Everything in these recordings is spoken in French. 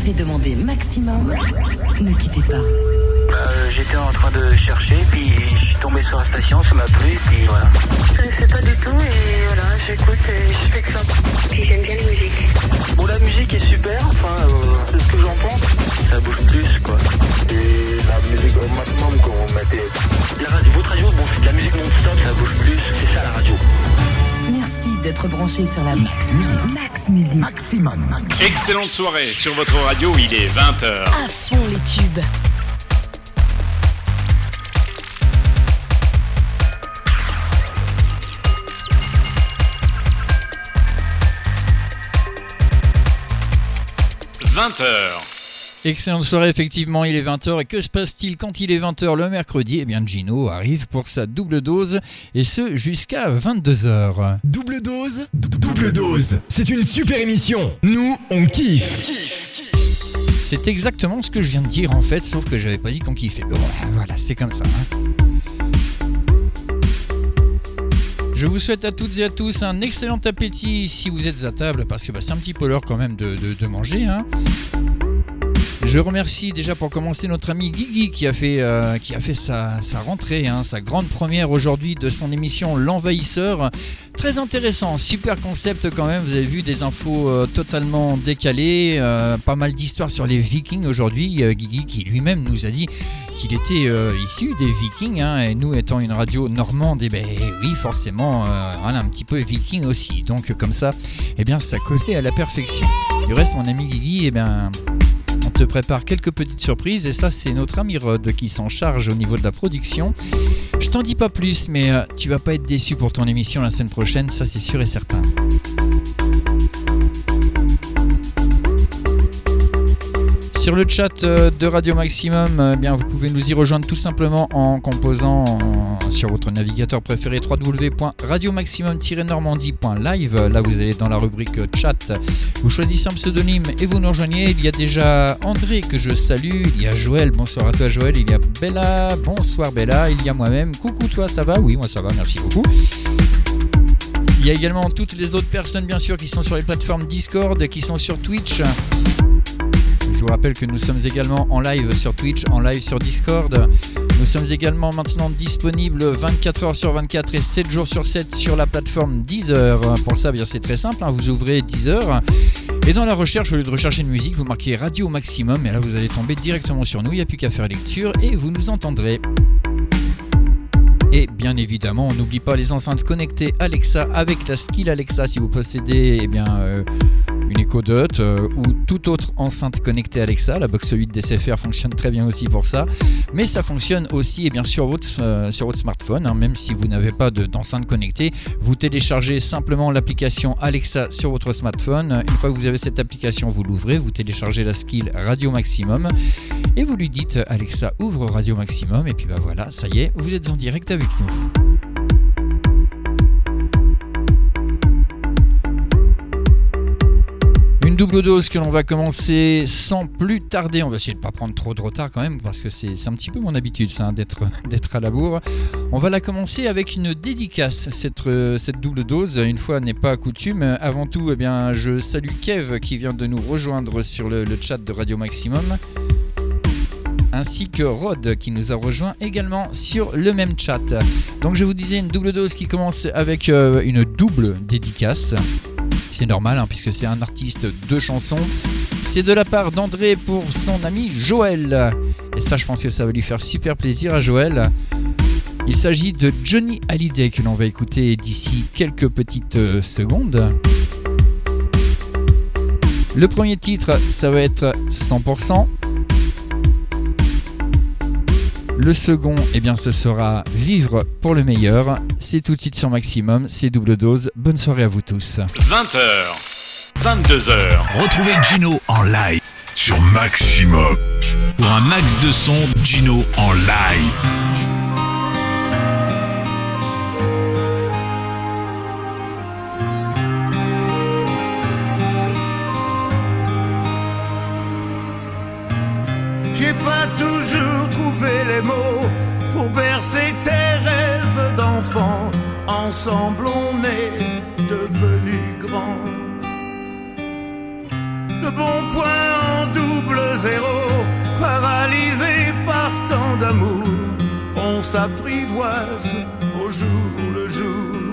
avez demandé maximum, ne quittez pas. Euh, J'étais en train de chercher, puis je suis tombé sur la station, ça m'a plu, puis voilà. Je ne sais pas du tout et voilà, j'écoute et je fais que ça. Puis j'aime bien les musiques. Bon, la musique est super, enfin, euh, c'est ce que j'en pense. Ça bouge plus, quoi. Et la musique au maximum qu'on mettait. La radio, votre radio, bon, c'est de la musique non-stop, ça bouge plus, c'est ça la radio. D'être branché sur la Max Musique. Max Musique. Maximum. Excellente soirée sur votre radio, il est 20h. À fond les tubes. – 20h. Excellente soirée, effectivement, il est 20h. Et que se passe-t-il quand il est 20h le mercredi? Eh bien, Gino arrive pour sa double dose, et ce jusqu'à 22h. Double dose, double dose. C'est une super émission. Nous, on kiffe. C'est exactement ce que je viens de dire en fait, sauf que j'avais pas dit qu'on kiffait. Bon, voilà, c'est comme ça. hein. Je vous souhaite à toutes et à tous un excellent appétit si vous êtes à table, parce que bah, c'est un petit peu l'heure quand même de, de- de manger. hein. Je remercie déjà pour commencer notre ami Guigui qui a fait, euh, qui a fait sa, sa rentrée, hein, sa grande première aujourd'hui de son émission L'Envahisseur. Très intéressant, super concept quand même. Vous avez vu des infos euh, totalement décalées, euh, pas mal d'histoires sur les Vikings aujourd'hui. Guigui qui lui-même nous a dit qu'il était issu des Vikings, hein, et nous étant une radio normande, et ben oui, forcément, euh, voilà, un petit peu Viking aussi. Donc comme ça, eh bien, ça collait à la perfection. Du reste, mon ami Guigui, eh bien, te prépare quelques petites surprises et ça c'est notre ami Rod qui s'en charge au niveau de la production. Je t'en dis pas plus mais euh, tu vas pas être déçu pour ton émission la semaine prochaine, ça c'est sûr et certain. Sur le chat euh, de Radio Maximum, euh, bien, vous pouvez nous y rejoindre tout simplement en composant sur votre navigateur préféré www.radiomaximum-normandie.live. Là, vous allez dans la rubrique euh, chat. Vous choisissez un pseudonyme et vous nous rejoignez. Il y a déjà André que je salue. Il y a Joël. Bonsoir à toi, Joël. Il y a Bella. Bonsoir, Bella. Il y a moi-même. Coucou, toi, ça va? Oui, moi, ça va. Merci beaucoup. Il y a également toutes les autres personnes, bien sûr, qui sont sur les plateformes Discord, qui sont sur Twitch. Je vous rappelle que nous sommes également en live sur Twitch, en live sur Discord. Nous sommes également maintenant disponibles 24 heures sur 24 et 7 jours sur 7 sur la plateforme Deezer. Pour ça, bien c'est très simple, hein, vous ouvrez Deezer et dans la recherche, au lieu de rechercher une musique, vous marquez Radio Maximum et là vous allez tomber directement sur nous, il n'y a plus qu'à faire lecture et vous nous entendrez. Et bien évidemment, on n'oublie pas les enceintes connectées Alexa avec la skill Alexa si vous possédez eh bien, euh, une Echo Dot euh, ou toute autre enceinte connectée Alexa. La Box 8 DCFR fonctionne très bien aussi pour ça. Mais ça fonctionne aussi eh bien, sur, votre, euh, sur votre smartphone, hein, même si vous n'avez pas de- d'enceinte connectée. Vous téléchargez simplement l'application Alexa sur votre smartphone. Une fois que vous avez cette application, vous l'ouvrez, vous téléchargez la skill Radio Maximum et vous lui dites Alexa ouvre Radio Maximum et puis bah voilà, ça y est, vous êtes en direct avec nous. Une double dose que l'on va commencer sans plus tarder. On va essayer de ne pas prendre trop de retard quand même parce que c'est un petit peu mon habitude hein, d'être à la bourre. On va la commencer avec une dédicace, cette, euh, cette double dose. Une fois n'est pas coutume. Avant tout, eh bien, je salue Kev qui vient de nous rejoindre sur le, le chat de Radio Maximum ainsi que Rod qui nous a rejoint également sur le même chat. Donc je vous disais une double dose qui commence avec euh, une double dédicace. C'est normal hein, puisque c'est un artiste de chansons. C'est de la part d'André pour son ami Joël. Et ça je pense que ça va lui faire super plaisir à Joël. Il s'agit de Johnny Hallyday que l'on va écouter d'ici quelques petites euh, secondes. Le premier titre, ça va être 100%. Le second, eh bien, ce sera Vivre pour le meilleur. C'est tout de suite sur Maximum, c'est double dose. Bonne soirée à vous tous. 20h, 22h. Retrouvez Gino en live sur Maximum. Pour un max de son, Gino en live. ensemble on est devenu grand. Le bon point en double zéro, paralysé par tant d'amour, on s'apprivoise au jour le jour.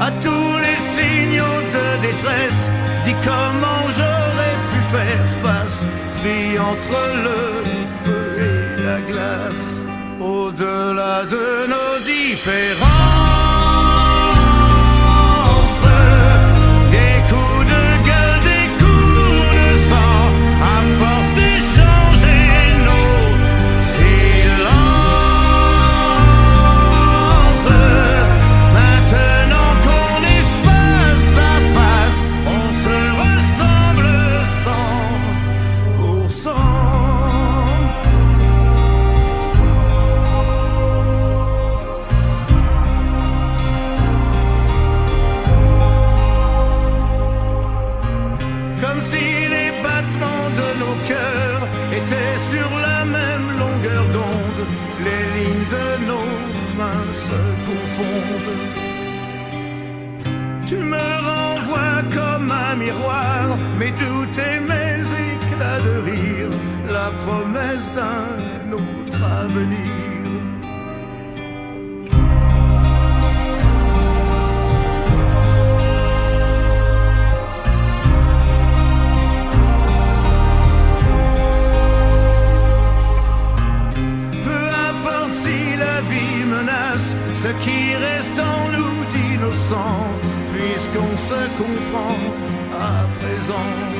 à tous les signaux de détresse. Dis comment j'aurais pu faire face, pris entre le feu et la glace, au-delà de nos différences. l'avenir. ce qui reste en nous d'innocent, puisqu'on se comprend à présent.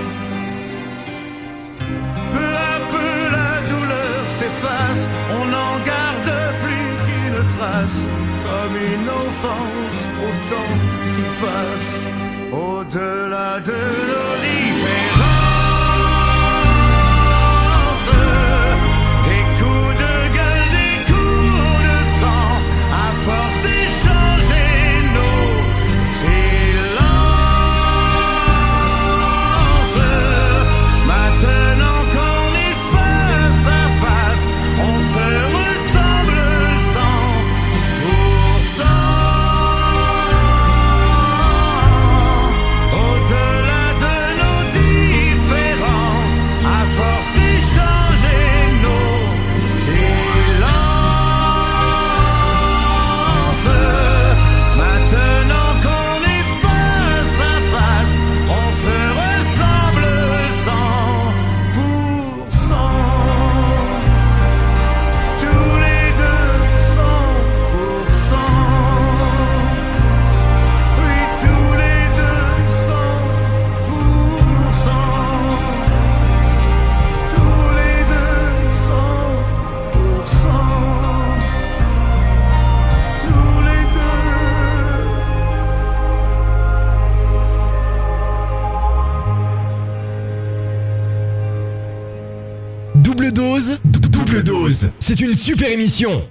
on n'en garde plus qu'une trace, comme une offense au temps qui passe, au-delà de nos lits. émission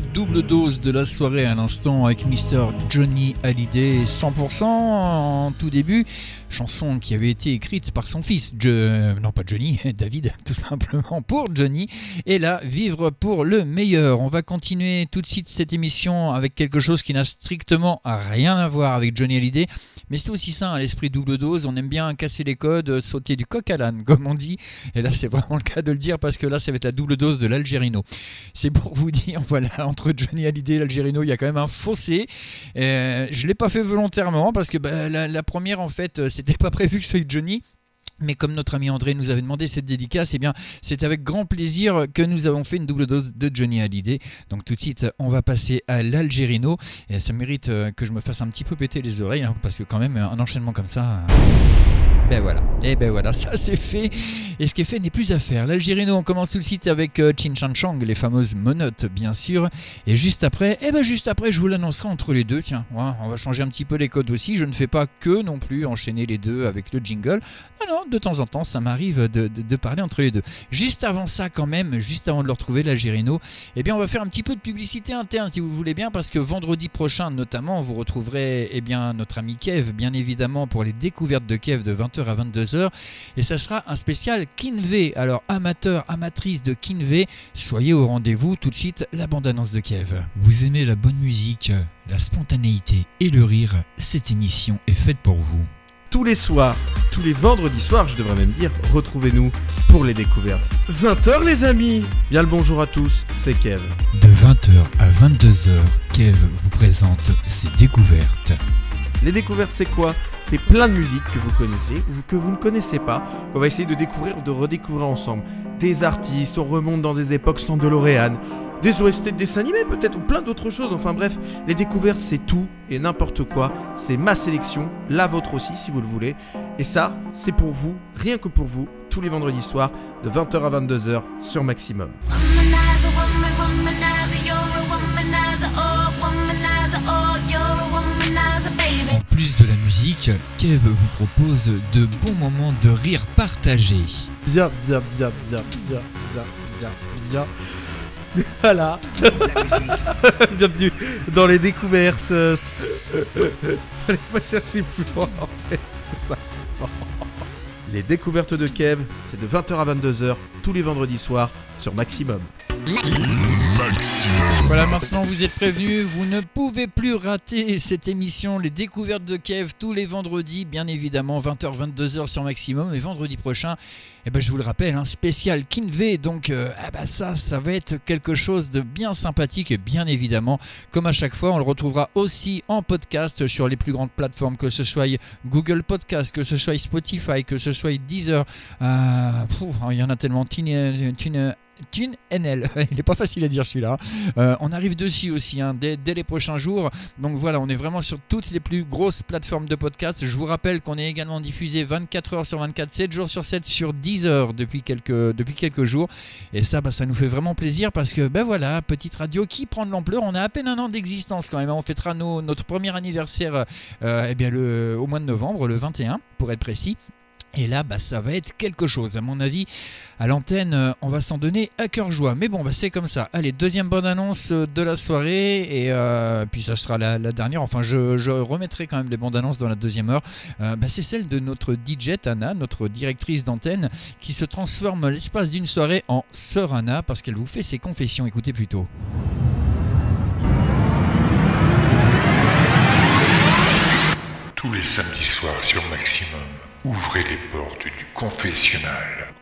double dose de la soirée à l'instant avec Mr. Johnny Hallyday 100% en tout début. Chanson qui avait été écrite par son fils, non pas Johnny, David, tout simplement pour Johnny. Et là, vivre pour le meilleur. On va continuer tout de suite cette émission avec quelque chose qui n'a strictement rien à voir avec Johnny Hallyday. Mais c'est aussi ça, à l'esprit double dose. On aime bien casser les codes, sauter du coq à l'âne, comme on dit. Et là, c'est vraiment le cas de le dire parce que là, ça va être la double dose de l'Algérino. C'est pour vous dire, voilà, entre Johnny Hallyday et l'Algérino, il y a quand même un fossé. Euh, je ne l'ai pas fait volontairement parce que bah, la, première, en fait, c'était pas prévu que ce soit Johnny. Mais comme notre ami André nous avait demandé cette dédicace, eh bien, c'est avec grand plaisir que nous avons fait une double dose de Johnny Hallyday. Donc tout de suite, on va passer à l'Algérino. Et ça mérite euh, que je me fasse un petit peu péter les oreilles, hein, parce que quand même, un enchaînement comme ça... Ben voilà, et eh ben voilà, ça c'est fait. Et ce qui est fait n'est plus à faire. L'Algérino, on commence tout le site avec euh, Chin Chan Chang, les fameuses monotes bien sûr. Et juste après, eh ben juste après, je vous l'annoncerai entre les deux. Tiens, on va changer un petit peu les codes aussi. Je ne fais pas que non plus enchaîner les deux avec le jingle. Non, non, de temps en temps, ça m'arrive de, parler entre les deux. Juste avant ça, quand même, juste avant de le retrouver, l'Algérino, eh bien on va faire un petit peu de publicité interne si vous voulez bien, parce que vendredi prochain notamment, vous retrouverez eh bien notre ami Kev, bien évidemment, pour les découvertes de Kev de 20h à 22h. Et ça sera un spécial Kinvé. Alors, amateur, amatrice de Kinvé, soyez au rendez-vous. Tout de suite, la bande-annonce de Kev. Vous aimez la bonne musique, la spontanéité et le rire Cette émission est faite pour vous. Tous les soirs, tous les vendredis soirs, je devrais même dire, retrouvez-nous pour les découvertes. 20h les amis Bien le bonjour à tous, c'est Kev. De 20h à 22h, Kev vous présente ses découvertes. Les découvertes c'est quoi? C'est plein de musiques que vous connaissez ou que vous ne connaissez pas. On va essayer de découvrir ou de redécouvrir ensemble. Des artistes, on remonte dans des époques sans DeLorean, des OST de dessins animés peut-être ou plein d'autres choses. Enfin bref, les découvertes c'est tout et n'importe quoi. C'est ma sélection, la vôtre aussi si vous le voulez. Et ça, c'est pour vous, rien que pour vous, tous les vendredis soirs de 20h à 22h sur Maximum. Musique, Kev vous propose de bons moments de rire partagés. Bien, bien, bien, bien, bien, bien, bien, bien. Voilà. Bienvenue dans les découvertes. Allez pas chercher plus loin en fait. Les découvertes de Kev, c'est de 20h à 22h tous les vendredis soirs sur Maximum. Voilà, maintenant vous êtes prévenus, vous ne pouvez plus rater cette émission, les découvertes de Kev, tous les vendredis, bien évidemment, 20h, 22h sur Maximum. Et vendredi prochain, eh ben, je vous le rappelle, un spécial Kinve. Donc, euh, ah bah ça, ça va être quelque chose de bien sympathique. Bien évidemment, comme à chaque fois, on le retrouvera aussi en podcast sur les plus grandes plateformes, que ce soit Google Podcast, que ce soit Spotify, que ce soit Deezer. Euh, il y en a tellement. Tune NL. Il n'est pas facile à dire celui-là. Euh, on arrive dessus aussi hein, dès, les prochains jours. Donc voilà, on est vraiment sur toutes les plus grosses plateformes de podcast. Je vous rappelle qu'on est également diffusé 24 heures sur 24, 7 jours sur 7 sur 10 heures depuis quelques, depuis quelques jours. Et ça, bah, ça nous fait vraiment plaisir parce que, ben voilà, petite radio qui prend de l'ampleur. On a à peine un an d'existence quand même. On fêtera notre premier anniversaire euh, eh bien, le, au mois de novembre, le 21 pour être précis. Et là, bah, ça va être quelque chose. À mon avis, à l'antenne, euh, on va s'en donner à cœur joie. Mais bon, bah, c'est comme ça. Allez, deuxième bonne annonce euh, de la soirée. Et euh, puis ça sera la, dernière. Enfin, je, remettrai quand même les bandes annonces dans la deuxième heure. Bah, c'est celle de notre DJ Anna, notre directrice d'antenne, qui se transforme l'espace d'une soirée en Sœur Anna parce qu'elle vous fait ses confessions. Écoutez plutôt. Tous les samedis soirs sur Maximum. Ouvrez les portes du confessionnal.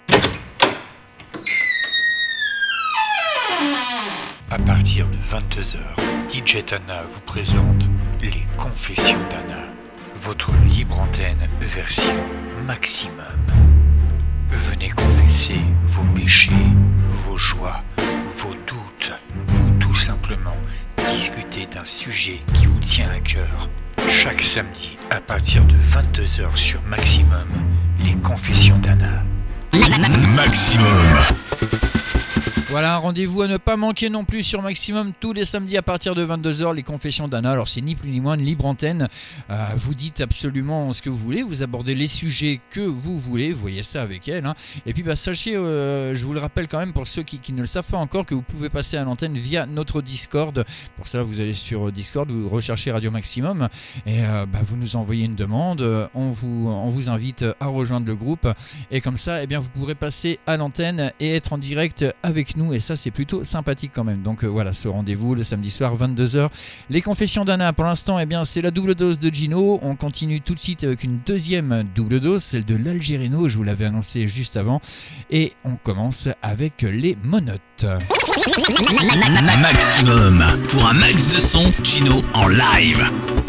À partir de 22h, DJ Tana vous présente Les Confessions d'Anna, votre libre antenne version maximum. Venez confesser vos péchés, vos joies, vos doutes, ou tout simplement discuter d'un sujet qui vous tient à cœur chaque samedi à partir de 22h sur Maximum, les confessions d'Anna. Maximum. Voilà, rendez-vous à ne pas manquer non plus sur Maximum tous les samedis à partir de 22h, les confessions d'Anna. Alors c'est ni plus ni moins une libre antenne. Euh, vous dites absolument ce que vous voulez, vous abordez les sujets que vous voulez, vous voyez ça avec elle. hein. Et puis bah, sachez, euh, je vous le rappelle quand même pour ceux qui, ne le savent pas encore, que vous pouvez passer à l'antenne via notre Discord. Pour cela, vous allez sur Discord, vous recherchez Radio Maximum et euh, bah, vous nous envoyez une demande. Euh, On vous, on vous invite à rejoindre le groupe et comme ça, eh bien, vous pourrez passer à l'antenne et être en direct avec nous. Et ça, c'est plutôt sympathique quand même. Donc euh, voilà, ce rendez-vous le samedi soir, 22h. Les confessions d'Anna, pour l'instant, eh bien, c'est la double dose de Gino. On continue tout de suite avec une deuxième double dose, celle de l'Algérino. Je vous l'avais annoncé juste avant. Et on commence avec les monotes. Maximum. Pour un max de son, Gino en live.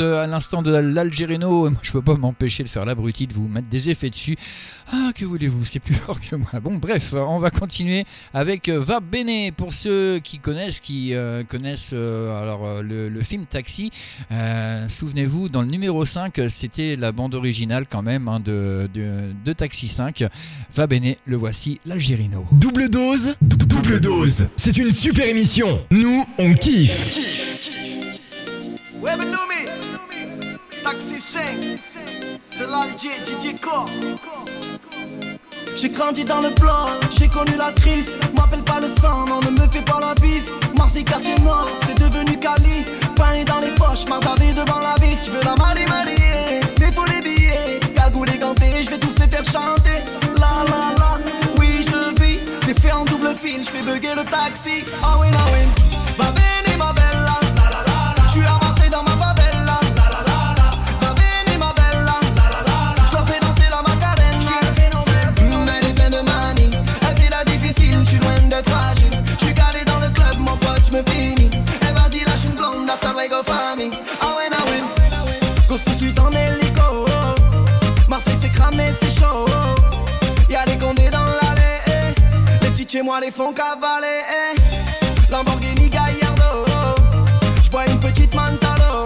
Euh, à l'instant de l'Algérino. Moi, je peux pas m'empêcher de faire l'abruti, de vous mettre des effets dessus. Ah, que voulez-vous, c'est plus fort que moi. Bon, bref, on va continuer avec euh, Va Bene pour ceux qui connaissent, qui euh, connaissent euh, alors euh, le, film Taxi. Euh, Souvenez-vous, dans le numéro 5, c'était la bande originale quand même hein, de, de, de Taxi 5. Va Bene, le voici, l'Algérino. Double dose, dou- double dose. C'est une super émission. Nous, on kiffe. J'ai grandi dans le bloc, j'ai connu la crise. M'appelle pas le sang, non, ne me fais pas la bise. Marseille, quartier nord, c'est devenu Cali. Pain dans les poches, mardavé devant la vie. Tu veux la marier, marier. Mais faut les billets, cagoule et ganté, je vais tous les faire chanter. La la la, oui, je vis. T'es fait en double fil, je fais bugger le taxi. Ah oui, ah oui. touch me fini Eh vas-y lâche une blonde, that's how I go for me. Ah ouais, ah ouais Course poursuite en hélico Marseille c'est cramé, c'est chaud. Y'a des condés dans l'allée eh. Les petites chez moi les font cavaler eh. Lamborghini Gallardo. J'bois une petite Mantalo.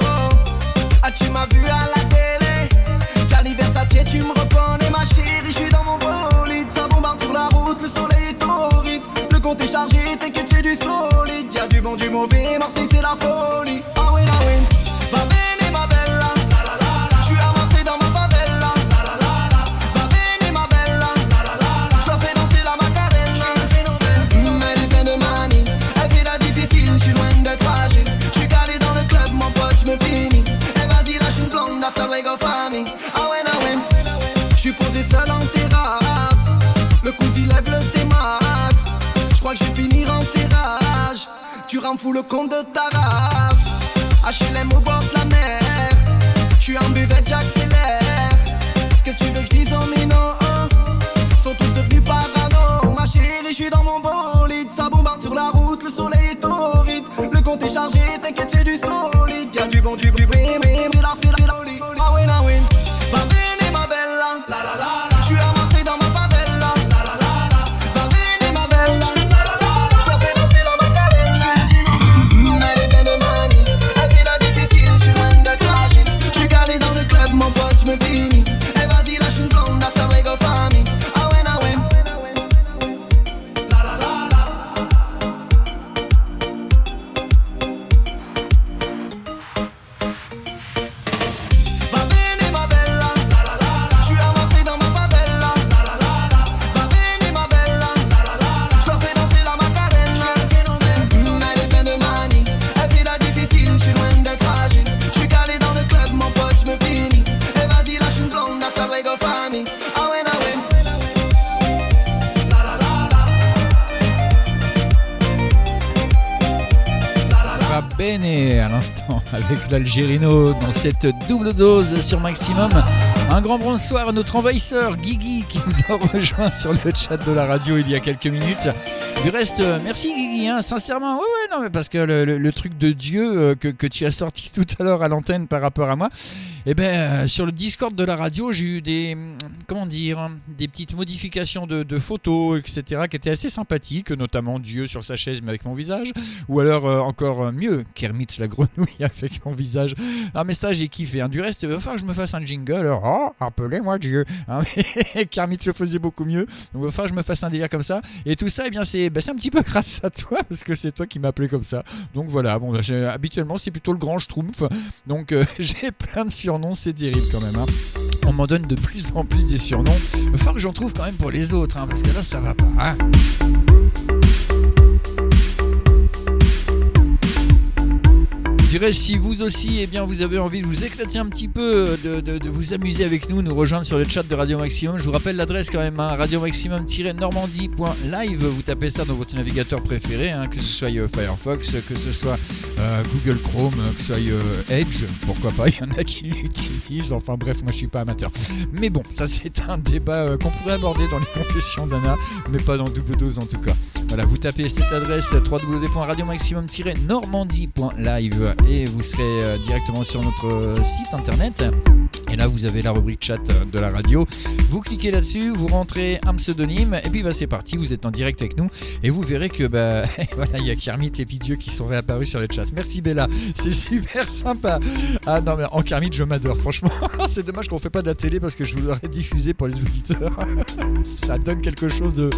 Ah tu m'as vu à la télé. Gianni Versace tu me reconnais ma chérie. J'suis dans mon bolide, ça bombarde sur la route Le soleil est torride, le compte est chargé T'inquiète c'est du saut Y'a du bon, du mauvais, Marseille, c'est la folie. Ah oui, ah oui. Tu rends fou le compte de ta race. HLM au bord de la mer. Je suis en buvette, j'accélère. Qu'est-ce que tu veux que je dise en minot Sont tous devenus parano. Ma chérie, je suis dans mon bolide. Ça bombarde sur la route, le soleil est torride. Le compte est chargé, t'inquiète, c'est du solide. Y'a du bon, du bruit, avec l'Algérino dans cette double dose sur Maximum. Un grand bonsoir à notre envahisseur Guigui qui nous a rejoint sur le chat de la radio il y a quelques minutes. Du reste, euh, merci Guigui, hein, sincèrement. Ouais, ouais, non, mais parce que le, truc de Dieu euh, que tu as sorti tout à l'heure à l'antenne par rapport à moi, eh ben, euh, sur le Discord de la radio, j'ai eu des, hum, comment dire, des petites modifications de, photos, etc., qui étaient assez sympathiques, notamment Dieu sur sa chaise mais avec mon visage, ou alors euh, encore mieux, Kermit la grenouille avec mon visage. Un message j'ai kiffé. hein. Du reste, il falloir que je me fasse un jingle. Alors, oh, appelez-moi Dieu. Hein, mais Kermit le faisait beaucoup mieux. Donc, que je me fasse un délire comme ça. Et tout ça, eh bien, c'est ben, un petit peu grâce à toi, parce que c'est toi qui appelé comme ça. Donc voilà, bon, habituellement, c'est plutôt le grand schtroumpf. Donc, euh, j'ai plein de c'est terrible quand même. hein. On m'en donne de plus en plus des surnoms. Il va falloir que j'en trouve quand même pour les autres, hein, parce que là, ça va pas. hein. Dirais si vous aussi, eh bien, vous avez envie de vous éclater un petit peu, de, vous amuser avec nous, nous rejoindre sur le chat de Radio Maximum. Je vous rappelle l'adresse quand même, hein, radio maximum-normandie.live. Vous tapez ça dans votre navigateur préféré, hein, que ce soit euh, Firefox, que ce soit euh, Google Chrome, que ce soit euh, Edge, pourquoi pas, il y en a qui l'utilisent. Enfin bref, moi je suis pas amateur. Mais bon, ça c'est un débat euh, qu'on pourrait aborder dans les confessions d'Anna, mais pas dans double dose en tout cas. Voilà, vous tapez cette adresse www.radiomaximum-normandie.live et vous serez euh, directement sur notre euh, site internet. Et là, vous avez la rubrique chat euh, de la radio. Vous cliquez là-dessus, vous rentrez un pseudonyme, et puis bah, c'est parti, vous êtes en direct avec nous. Et vous verrez que bah, voilà, il y a Kermit et puis Dieu qui sont réapparus sur le chat. Merci Bella, c'est super sympa. Ah non, mais en Kermit, je m'adore, franchement. c'est dommage qu'on fait pas de la télé parce que je vous l'aurais diffusé pour les auditeurs. Ça donne quelque chose de.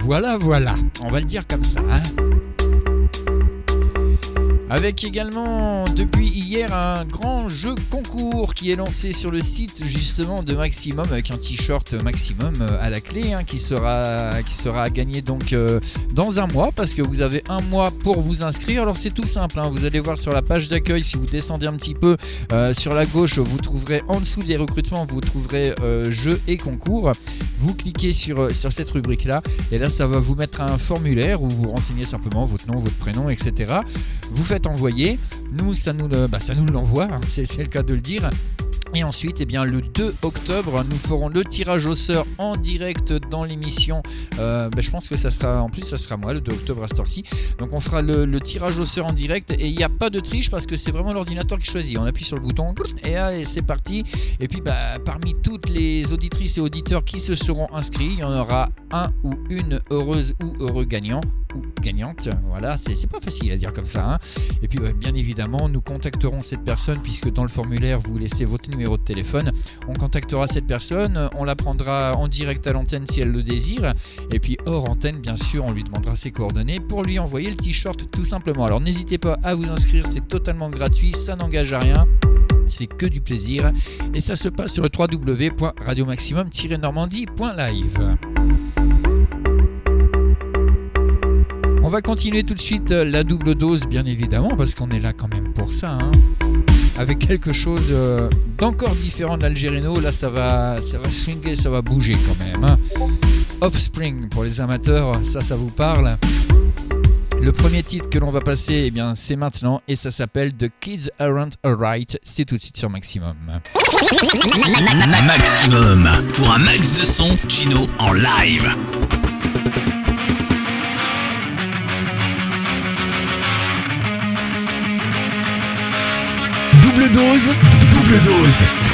Voilà, voilà, on va le dire comme ça. hein. Avec également depuis hier un grand jeu concours qui est lancé sur le site justement de Maximum avec un t-shirt Maximum euh, à la clé hein, qui sera qui sera à gagner donc euh, dans un mois parce que vous avez un mois pour vous inscrire. Alors c'est tout simple, hein, vous allez voir sur la page d'accueil si vous descendez un petit peu euh, sur la gauche, vous trouverez en dessous des recrutements, vous trouverez euh, jeux et concours. Vous cliquez sur, sur cette rubrique là et là ça va vous mettre un formulaire où vous renseignez simplement votre nom, votre prénom, etc. Vous faites envoyer, nous ça nous le- bah, ça nous l'envoie, hein, c'est le cas de le dire. Et ensuite, eh bien, le 2 octobre, nous ferons le tirage au sort en direct dans l'émission. Euh, bah, je pense que ça sera, en plus, ça sera moi le 2 octobre à cette heure-ci. Donc, on fera le, tirage au sort en direct et il n'y a pas de triche parce que c'est vraiment l'ordinateur qui choisit. On appuie sur le bouton et allez, c'est parti. Et puis, bah, parmi toutes les auditrices et auditeurs qui se seront inscrits, il y en aura un ou une heureuse ou heureux gagnant. ou gagnante. Voilà, c'est c'est pas facile à dire comme ça. hein. Et puis bah, bien évidemment, nous contacterons cette personne puisque dans le formulaire vous laissez votre numéro de téléphone. On contactera cette personne, on la prendra en direct à l'antenne si elle le désire. Et puis hors antenne, bien sûr, on lui demandera ses coordonnées pour lui envoyer le t-shirt tout simplement. Alors n'hésitez pas à vous inscrire, c'est totalement gratuit, ça n'engage à rien. C'est que du plaisir et ça se passe sur www.radiomaximum-normandie.live. On va continuer tout de suite la double dose, bien évidemment, parce qu'on est là quand même pour ça. hein. Avec quelque chose euh, d'encore différent de l'Algérino, là ça va, ça swinguer, ça va bouger quand même. hein. Offspring pour les amateurs, ça, ça vous parle. Le premier titre que l'on va passer, eh bien, c'est maintenant et ça s'appelle The Kids Aren't Alright. C'est tout de suite sur Maximum. Maximum. Pour un max de son, Gino en live. Double dose, double dose.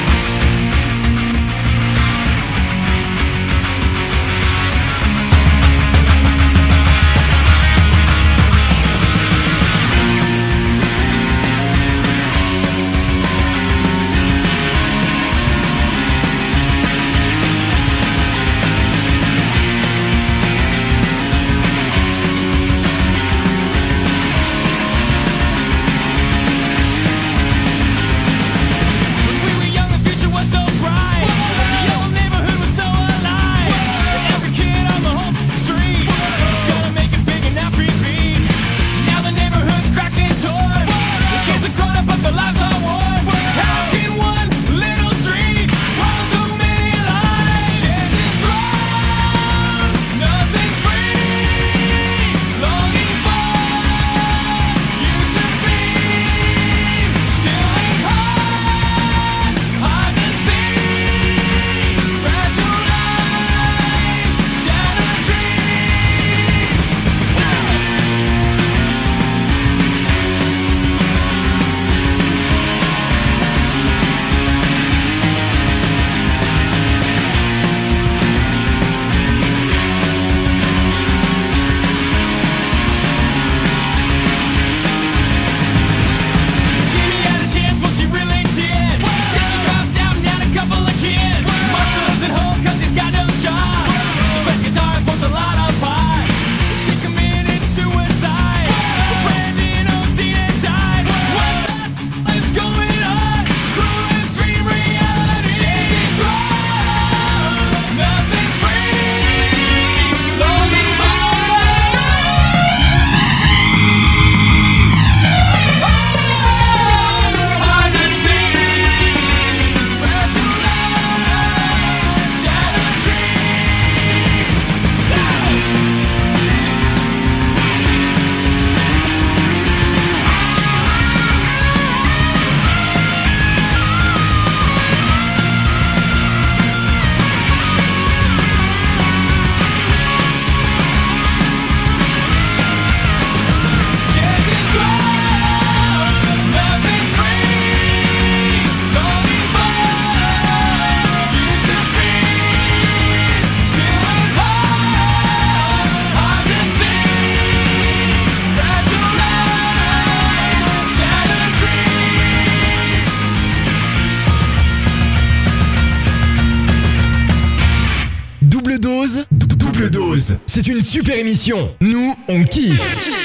Nous, on kiffe.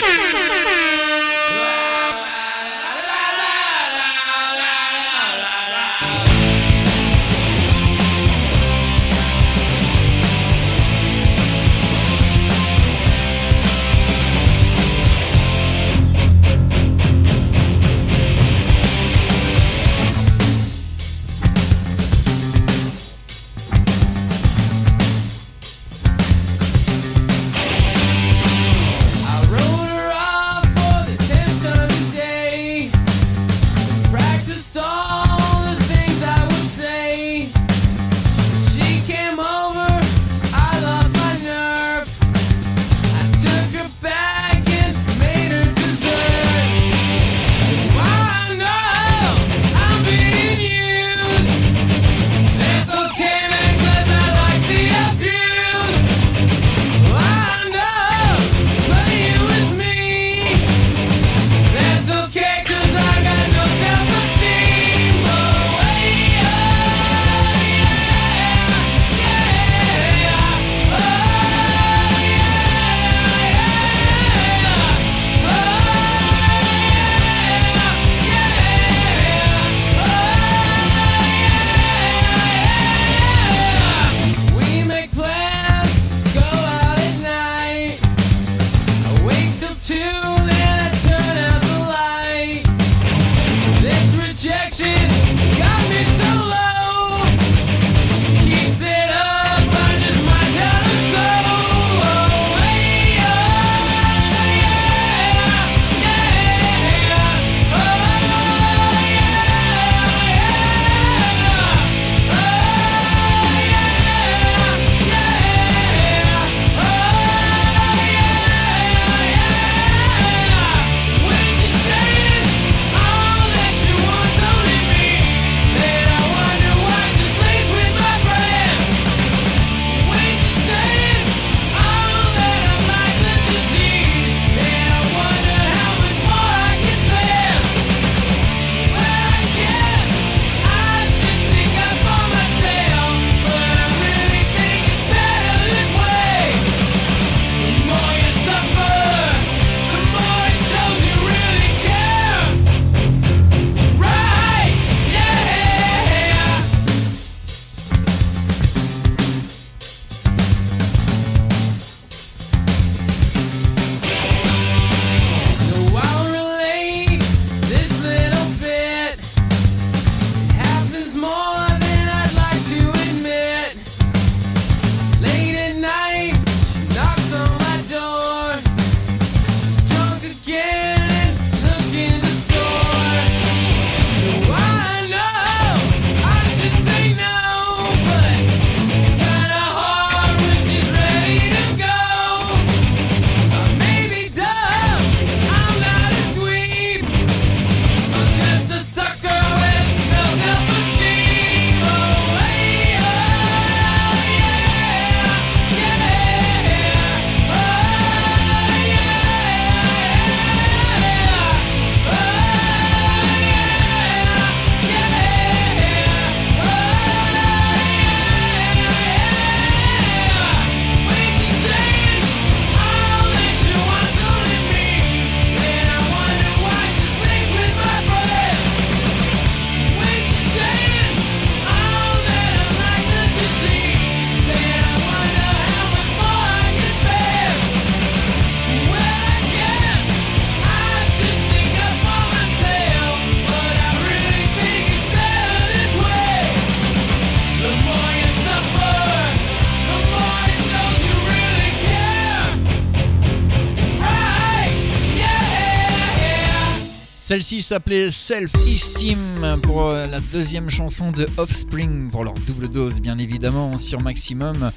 Celle-ci s'appelait Self Esteem pour euh, la deuxième chanson de Offspring pour leur double dose, bien évidemment, sur Maximum.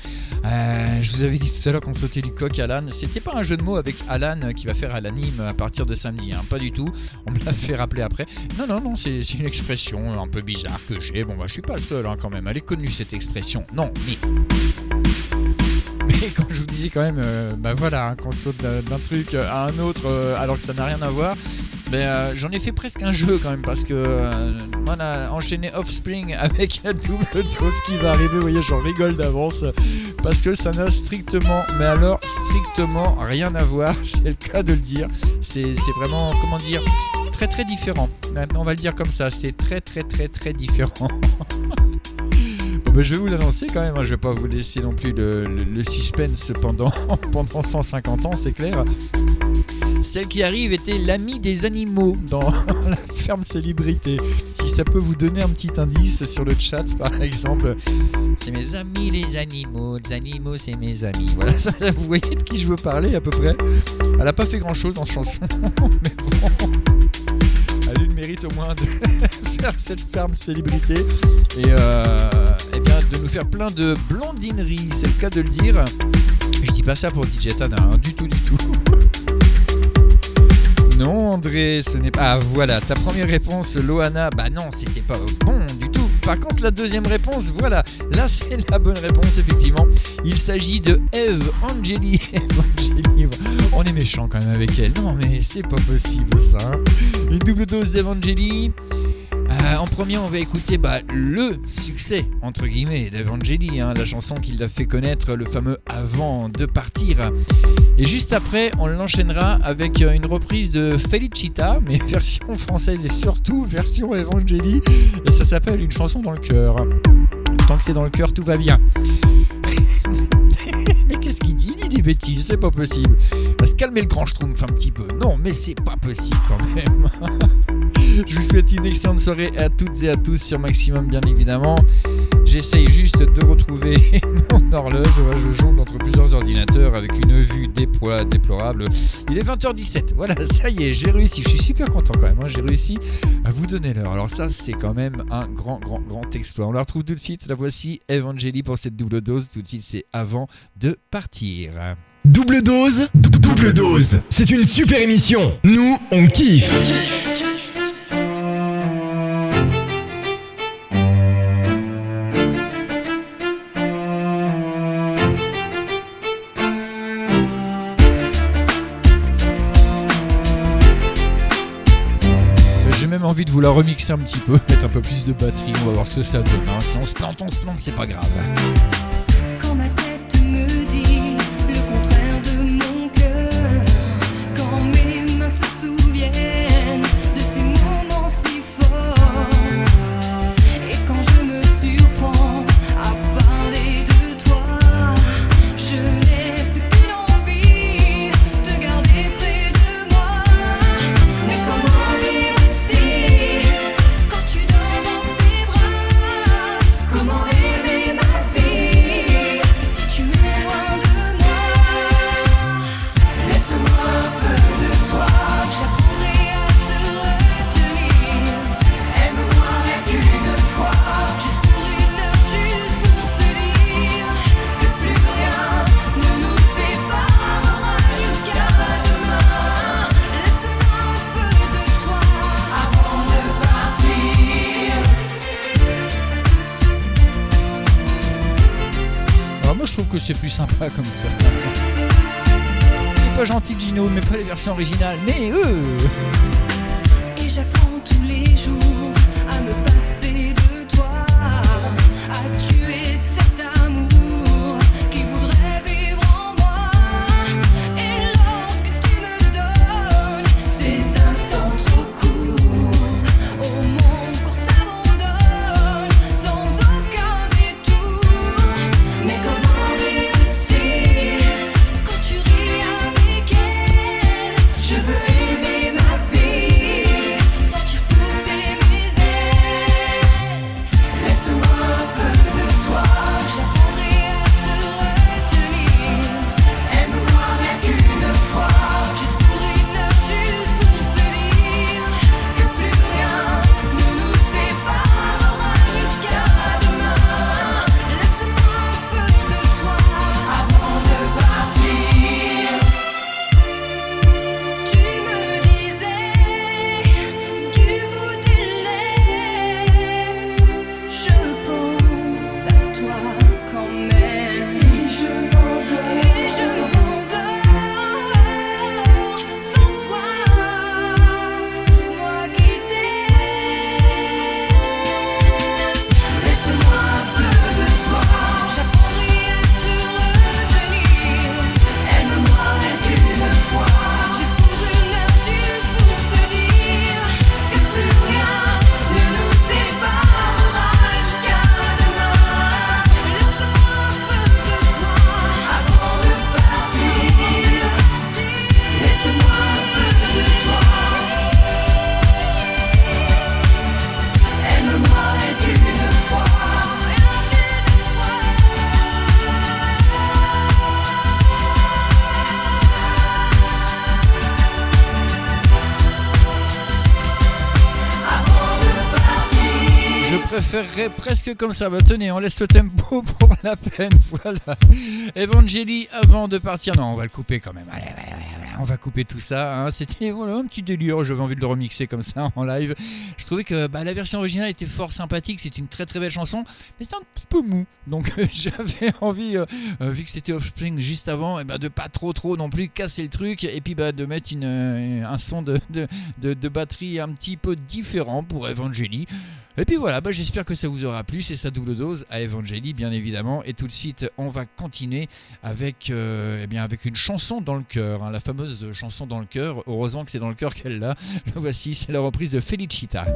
Euh, je vous avais dit tout à l'heure qu'on sautait du coq Alan. C'était pas un jeu de mots avec Alan euh, qui va faire à l'anime à partir de samedi, hein, pas du tout. On me l'a fait rappeler après. Non, non, non, c'est une expression un peu bizarre que j'ai. Bon, bah, je suis pas seul hein, quand même. Elle est connue cette expression. Non, mais. Mais quand je vous disais quand même, euh, bah voilà, hein, qu'on saute d'un truc à un autre alors que ça n'a rien à voir, ben, euh, j'en ai fait presque un jeu quand même parce que euh, on a enchaîné Offspring avec un double dose qui va arriver. Vous voyez, j'en rigole d'avance parce que ça n'a strictement, mais alors strictement rien à voir. C'est le cas de le dire. C'est vraiment, comment dire, très très différent. Maintenant, on va le dire comme ça. C'est très très très très différent. Bon, ben, je vais vous l'annoncer quand même, hein. je vais pas vous laisser non plus le, suspense pendant 150 ans, c'est clair. Celle qui arrive était l'ami des animaux dans la ferme célébrité. Si ça peut vous donner un petit indice sur le chat, par exemple, c'est mes amis les animaux, les animaux c'est mes amis. Voilà, vous voyez de qui je veux parler à peu près. Elle a pas fait grand chose en chanson, mais bon. Elle a eu le mérite au moins de faire cette ferme célébrité et, euh, eh bien de nous faire plein de blondineries, c'est le cas de le dire. Je dis pas ça pour DJ Tana, hein, du tout, du tout. Non, André, ce n'est pas. Ah, voilà, ta première réponse, Loana. Bah non, c'était pas bon du tout. Par contre, la deuxième réponse, voilà, là c'est la bonne réponse, effectivement. Il s'agit de Eve Angeli. Angeli, on est méchant quand même avec elle. Non, mais c'est pas possible ça. hein. Une double dose d'Evangeli. Euh, en premier, on va écouter bah, le succès, entre guillemets, d'Evangeli, hein, la chanson qui l'a fait connaître, le fameux Avant de partir. Et juste après, on l'enchaînera avec une reprise de Felicita, mais version française et surtout version Evangeli. Et ça s'appelle Une chanson dans le cœur. Tant que c'est dans le cœur, tout va bien. mais qu'est-ce qu'il dit? Il dit des bêtises, c'est pas possible. Va se calmer le grand schtroumpf un petit peu. Non, mais c'est pas possible quand même. Je vous souhaite une excellente soirée à toutes et à tous sur Maximum, bien évidemment. J'essaye juste de retrouver mon horloge. Je jongle entre plusieurs ordinateurs avec une vue déploie, déplorable. Il est 20h17. Voilà, ça y est, j'ai réussi. Je suis super content quand même. hein. J'ai réussi à vous donner l'heure. Alors, ça, c'est quand même un grand, grand, grand exploit. On la retrouve tout de suite. La voici, Evangélie, pour cette double dose. Tout de suite, c'est avant de partir. Double dose, dou- double dose. C'est une super émission. Nous, on kiffe. Vous la remixer un petit peu, mettre un peu plus de batterie, on va voir ce que ça donne. hein. Si on se plante, on se plante, c'est pas grave. Sympa comme ça. C'est pas gentil Gino, mais pas les versions originales, mais eux. Et j'apprends tous les jours à me passer de toi, à presque comme ça. Bah tenez, on laisse le tempo pour la peine. Voilà. Evangélie, avant de partir. Non, on va le couper quand même. On va couper tout ça. hein. C'était voilà, un petit délire. J'avais envie de le remixer comme ça en live. Je trouvais que bah, la version originale était fort sympathique. C'est une très très belle chanson. Mais c'était un peu mou. Donc j'avais envie, euh, euh, vu que c'était Offspring juste avant, et bah, de pas trop trop non plus casser le truc. Et puis bah, de mettre euh, un son de, batterie un petit peu différent pour Evangélie. Et puis voilà, bah, j'espère que ça vous aura plu. C'est sa double dose à Evangélie, bien évidemment. Et tout de suite, on va continuer avec, eh bien, avec une chanson dans le cœur. hein, la fameuse chanson dans le cœur. Heureusement que c'est dans le cœur qu'elle l'a. Voici, c'est la reprise de. Felicita,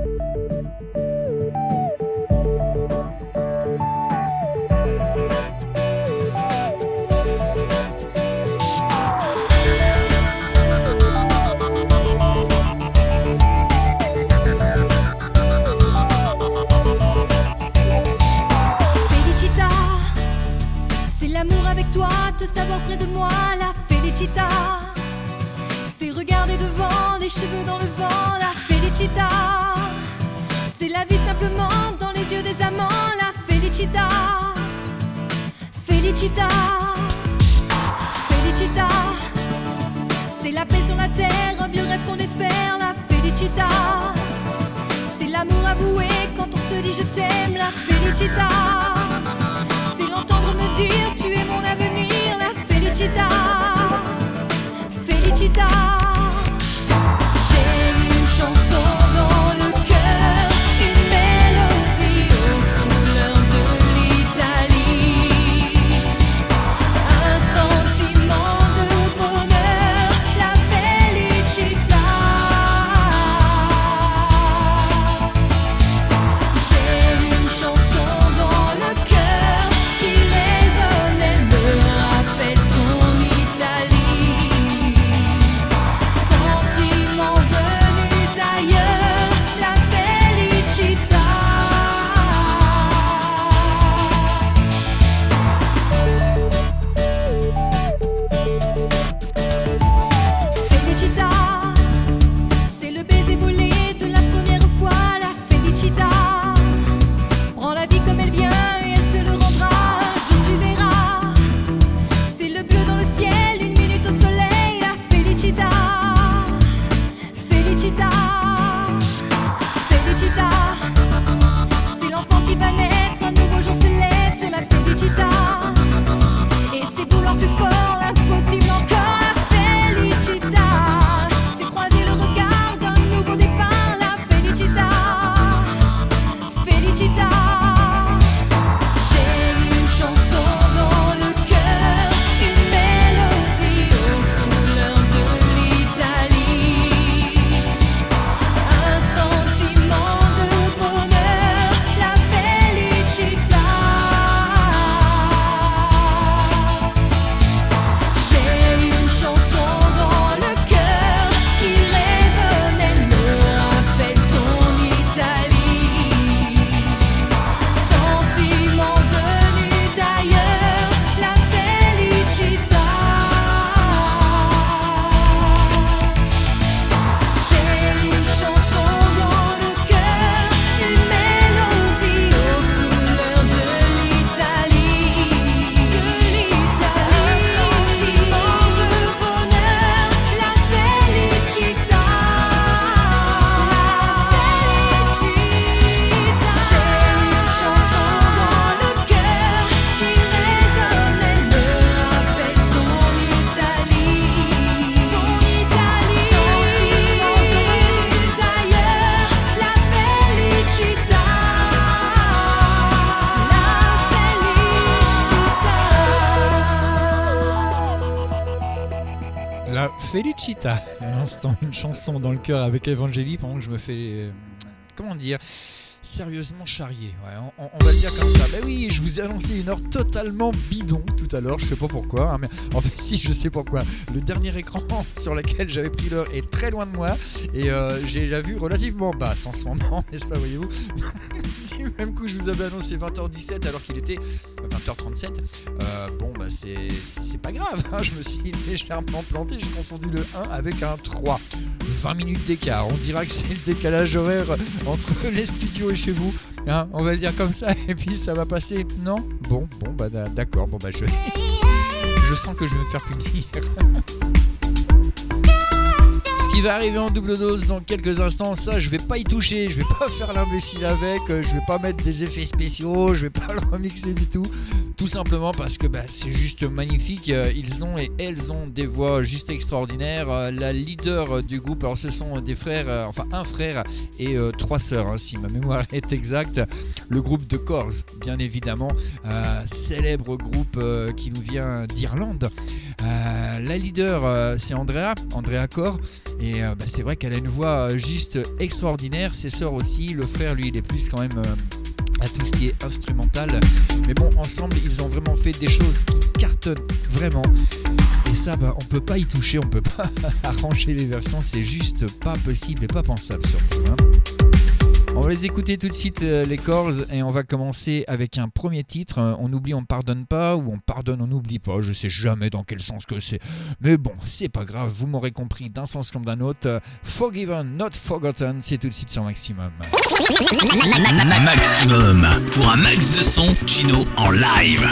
Felicita. C'est regarder devant, les cheveux dans le vent, la Felicita. C'est la vie simplement dans les yeux des amants, la Felicita. Felicita, Felicita. C'est la paix sur la terre, un vieux rêve qu'on espère, la Felicita. C'est l'amour avoué quand on se dit je t'aime, la Felicita. C'est l'entendre me dire tu es mon avenir, la Felicita. Felicita. Felicita. À l'instant, une chanson dans le cœur avec Evangélie pendant que je me fais. euh, comment dire Sérieusement charrié, ouais, on, va le dire comme ça. Bah oui, je vous ai annoncé une heure totalement bidon tout à l'heure, je sais pas pourquoi, hein, mais en fait si je sais pourquoi. Le dernier écran sur lequel j'avais pris l'heure est très loin de moi et euh, j'ai la vue relativement basse en ce moment, n'est-ce pas, voyez-vous? Du même coup, je vous avais annoncé 20h17 alors qu'il était 20h37. Euh, bon, bah c'est pas grave, hein, je me suis légèrement planté, j'ai confondu le 1 avec un 3. 20 minutes d'écart, on dira que c'est le décalage horaire entre les studios et chez vous. Hein, on va le dire comme ça et puis ça va passer. Non? Bon, bon, bah d'a- d'accord. Bon, bah je. Je sens que je vais me faire punir. Qui va arriver en double dose dans quelques instants, ça je vais pas y toucher, je vais pas faire l'imbécile avec, euh, je vais pas mettre des effets spéciaux, je vais pas le remixer du tout. Tout simplement parce que bah, c'est juste magnifique. euh, Ils ont et elles ont des voix juste extraordinaires. Euh, La leader du groupe, alors ce sont des frères, enfin un frère et trois sœurs, hein, si ma mémoire est exacte. Le groupe de Corrs, bien évidemment, célèbre groupe qui nous vient d'Irlande. Euh, la leader, euh, c'est Andrea, Andrea Corr. Et euh, bah, c'est vrai qu'elle a une voix juste extraordinaire. Ses sœurs aussi. Le frère, lui, il est plus quand même à tout ce qui est instrumental. Mais bon, ensemble, ils ont vraiment fait des choses qui cartonnent vraiment. Et ça, bah, on peut pas y toucher, on peut pas arranger les versions. C'est juste pas possible et pas pensable surtout. On va les écouter tout de suite, euh, les Corrs, et on va commencer avec un premier titre. Euh, On oublie, on pardonne pas, ou on pardonne, on n'oublie pas. Je sais jamais dans quel sens que c'est. Mais bon, c'est pas grave, vous m'aurez compris d'un sens comme d'un autre. Forgiven, not forgotten, c'est tout de suite sur Maximum. Maximum. Pour un max de son, Gino en live.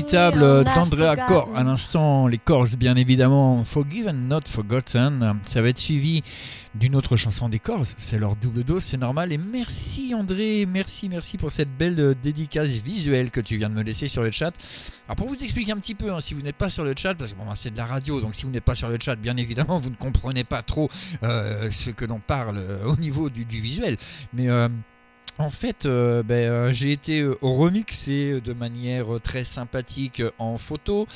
Inimitable d'Andrea Cor à l'instant, les Corrs bien évidemment, Forgiven Not Forgotten. Ça va être suivi d'une autre chanson des Corrs, c'est leur double dose, c'est normal. Et merci André, merci, merci pour cette belle euh, dédicace visuelle que tu viens de me laisser sur le chat. Alors pour vous expliquer un petit peu, hein, si vous n'êtes pas sur le chat, parce que bon, c'est de la radio, donc si vous n'êtes pas sur le chat, bien évidemment, vous ne comprenez pas trop euh, ce que l'on parle euh, au niveau du, du visuel. Mais euh, en fait, euh, ben, euh, j'ai été euh, remixé de manière très sympathique en photo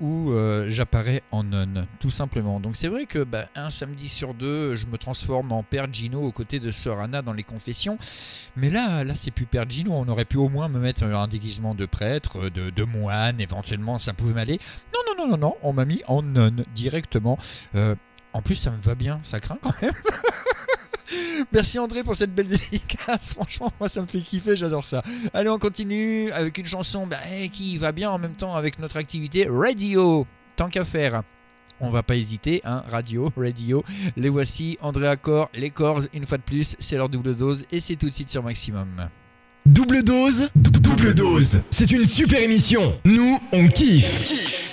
où j'apparais en non, tout simplement. Donc c'est vrai que ben, un samedi sur deux, je me transforme en Père Gino aux côtés de Sœur Anna dans les confessions. Mais là, là c'est plus Père Gino. On aurait pu au moins me mettre un déguisement de prêtre, de, de moine, éventuellement, ça pouvait m'aller. Non, non, non, non, non, on m'a mis en non directement. En plus, ça me va bien, ça craint quand même. Merci André pour cette belle dédicace. Franchement, moi ça me fait kiffer, j'adore ça. Allez, on continue avec une chanson bah, eh, qui va bien en même temps avec notre activité radio. Tant qu'à faire. On va pas hésiter, hein, radio, radio. Les voici, André Accor, les Corrs, une fois de plus, c'est leur double dose et c'est tout de suite sur Maximum. Double dose, dou- double dose. C'est une super émission. Nous, on kiffe. Kiffe, kiffe.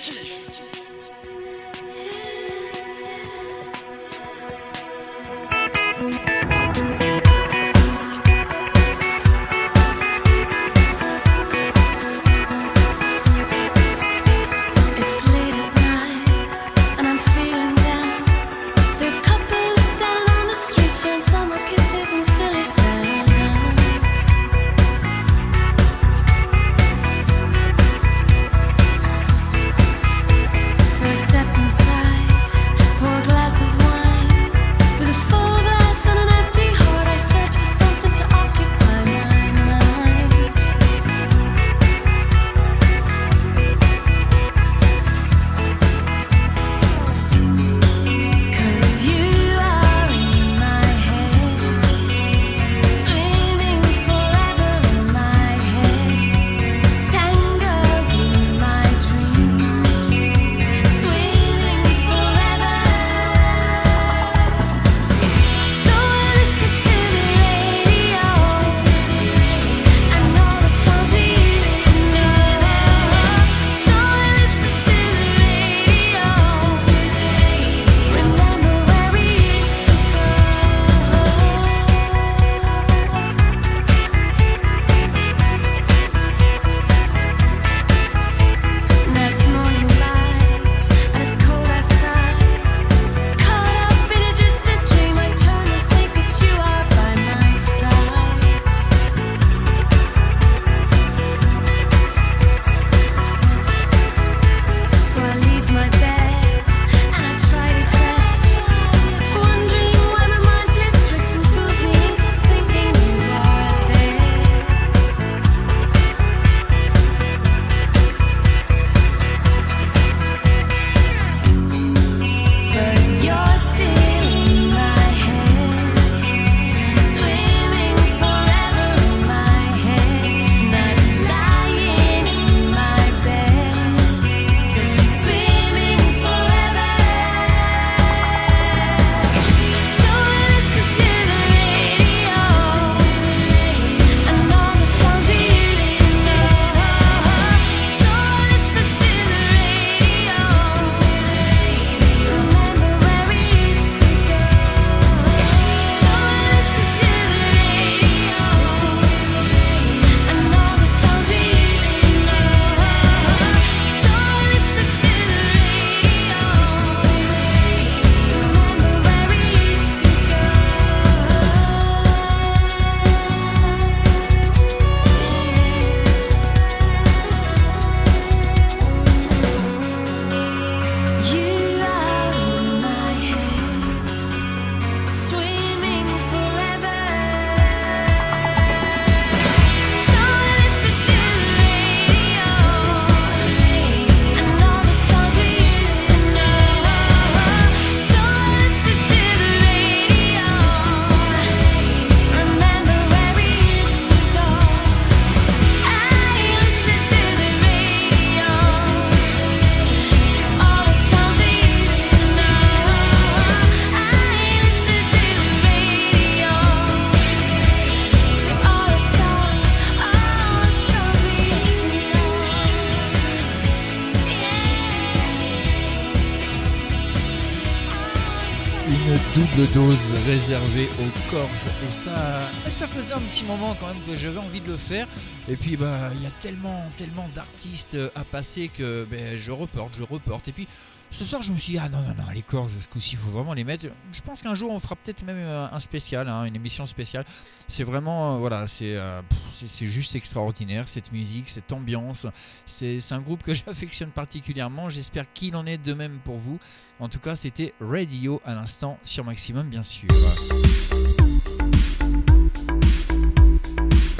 Dose réservée aux corps. Et ça, ça faisait un petit moment quand même que j'avais envie de le faire. Et puis bah il y a tellement, tellement d'artistes à passer que ben, je reporte, je reporte. Et puis ce soir, je me suis dit, ah non, non, non, les corps, ce coup-ci, il faut vraiment les mettre. Je pense qu'un jour, on fera peut-être même euh, un spécial, hein, une émission spéciale. C'est vraiment, euh, voilà, c'est euh, c'est- juste extraordinaire, cette musique, cette ambiance. C'est un groupe que j'affectionne particulièrement. J'espère qu'il en est de même pour vous. En tout cas, c'était Radio à l'instant sur Maximum, bien sûr.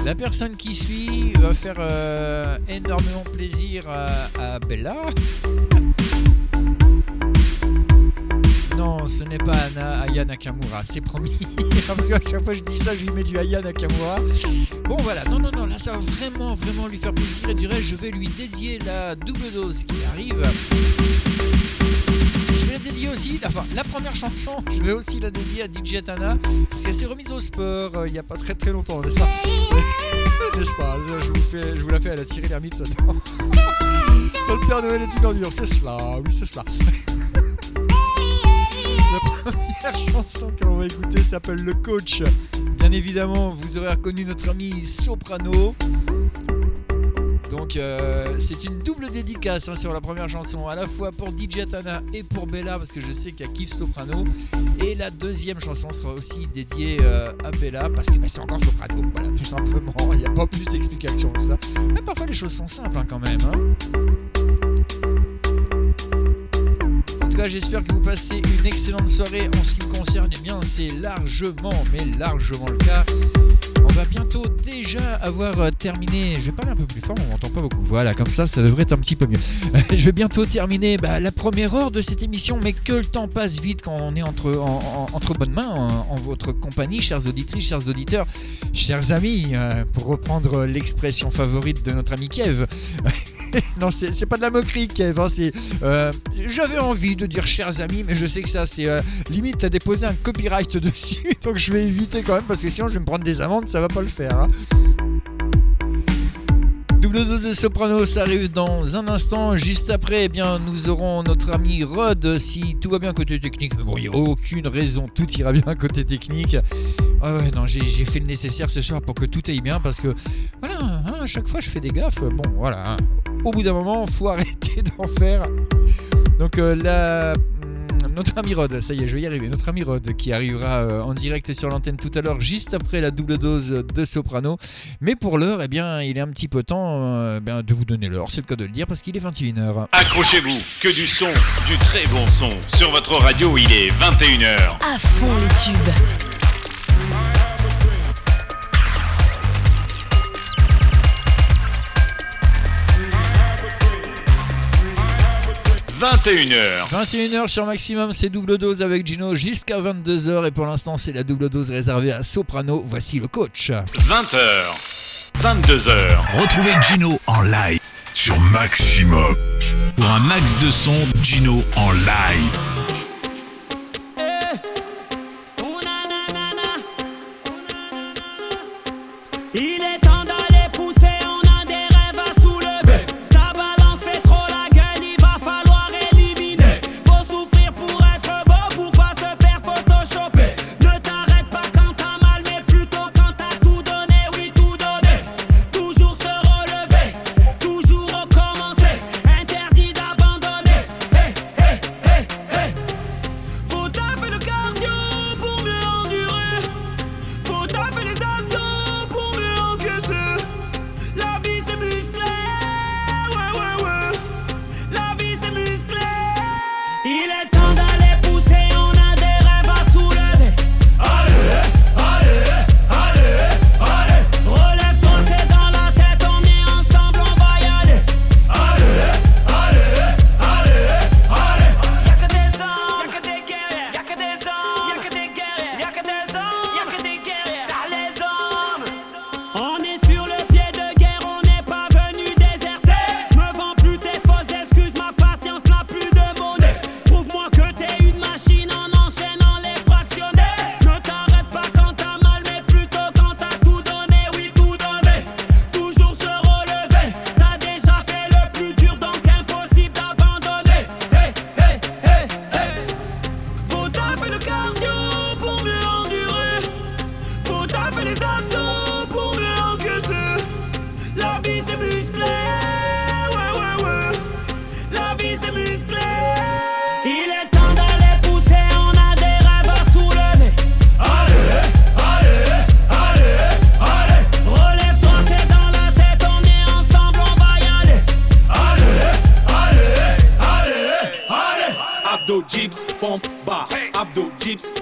La personne qui suit va faire énormément plaisir à Bella. Non, ce n'est pas Anna Aya Nakamura, c'est promis. Parce qu'à chaque fois que je dis ça, je lui mets du Aya Nakamura. Bon voilà, non, non, non, là ça va vraiment, vraiment lui faire plaisir. Et du reste, je vais lui dédier la double dose qui arrive. Je vais la dédier aussi, enfin la première chanson, je vais aussi la dédier à DJ Tana. Parce qu'elle s'est remise au sport euh, il n'y a pas très très longtemps, n'est-ce pas? N'est-ce pas? Je vous, fais, je vous la fais, elle a tiré l'ermite là-dedans. Le Père Noël est une ordure, c'est cela, oui c'est cela. Première chanson que l'on va écouter s'appelle Le Coach. Bien évidemment, vous aurez reconnu notre ami Soprano. Donc euh, c'est une double dédicace hein, sur la première chanson, à la fois pour DJ Tana et pour Bella, parce que je sais qu'elle kiffe Soprano. Et la deuxième chanson sera aussi dédiée euh, à Bella, parce que bah, c'est encore Soprano, voilà, tout simplement. Il n'y a pas plus d'explication que ça. Mais parfois les choses sont simples hein, quand même. hein. J'espère que vous passez une excellente soirée. En ce qui me concerne, eh bien, c'est largement, mais largement le cas. On va bientôt déjà avoir euh, terminé. Je vais parler un peu plus fort, on m'entend pas beaucoup. Voilà, comme ça, ça devrait être un petit peu mieux. Je vais bientôt terminer bah, la première heure de cette émission, mais que le temps passe vite quand on est entre, en- en- entre bonnes mains, en, en votre compagnie, chères auditrices, chers auditeurs, chers amis, euh, pour reprendre l'expression favorite de notre ami Kev. non, c'est pas de la moquerie, Kev. hein, euh, J'avais envie de dire chers amis, mais je sais que ça, c'est euh, limite à déposer un copyright dessus. Donc je vais éviter quand même, parce que sinon je vais me prendre des amendes, ça va pas le faire. hein. Double dose de soprano, ça arrive dans un instant. Juste après, eh bien, nous aurons notre ami Rod. Si tout va bien côté technique, mais bon, il n'y a aucune raison, tout ira bien côté technique. Ah non, j'ai j'ai fait le nécessaire ce soir pour que tout aille bien parce que, voilà, hein, à chaque fois je fais des gaffes. Bon, voilà, hein. Au bout d'un moment, faut arrêter d'en faire. Donc, euh, la. hum, Notre ami Rod, ça y est, je vais y arriver. Notre ami Rod qui arrivera euh, en direct sur l'antenne tout à l'heure, juste après la double dose de soprano. Mais pour l'heure, eh bien, il est un petit peu temps euh, ben, de vous donner l'heure, c'est le cas de le dire, parce qu'il est 21h. Accrochez-vous, que du son, du très bon son. Sur votre radio, il est 21h. À fond les tubes. 21h. 21h sur Maximum, c'est double dose avec Gino jusqu'à 22h. Et pour l'instant, c'est la double dose réservée à Soprano. Voici le coach. 20h. 22h. Retrouvez Gino en live sur Maximum. Pour un max de son, Gino en live.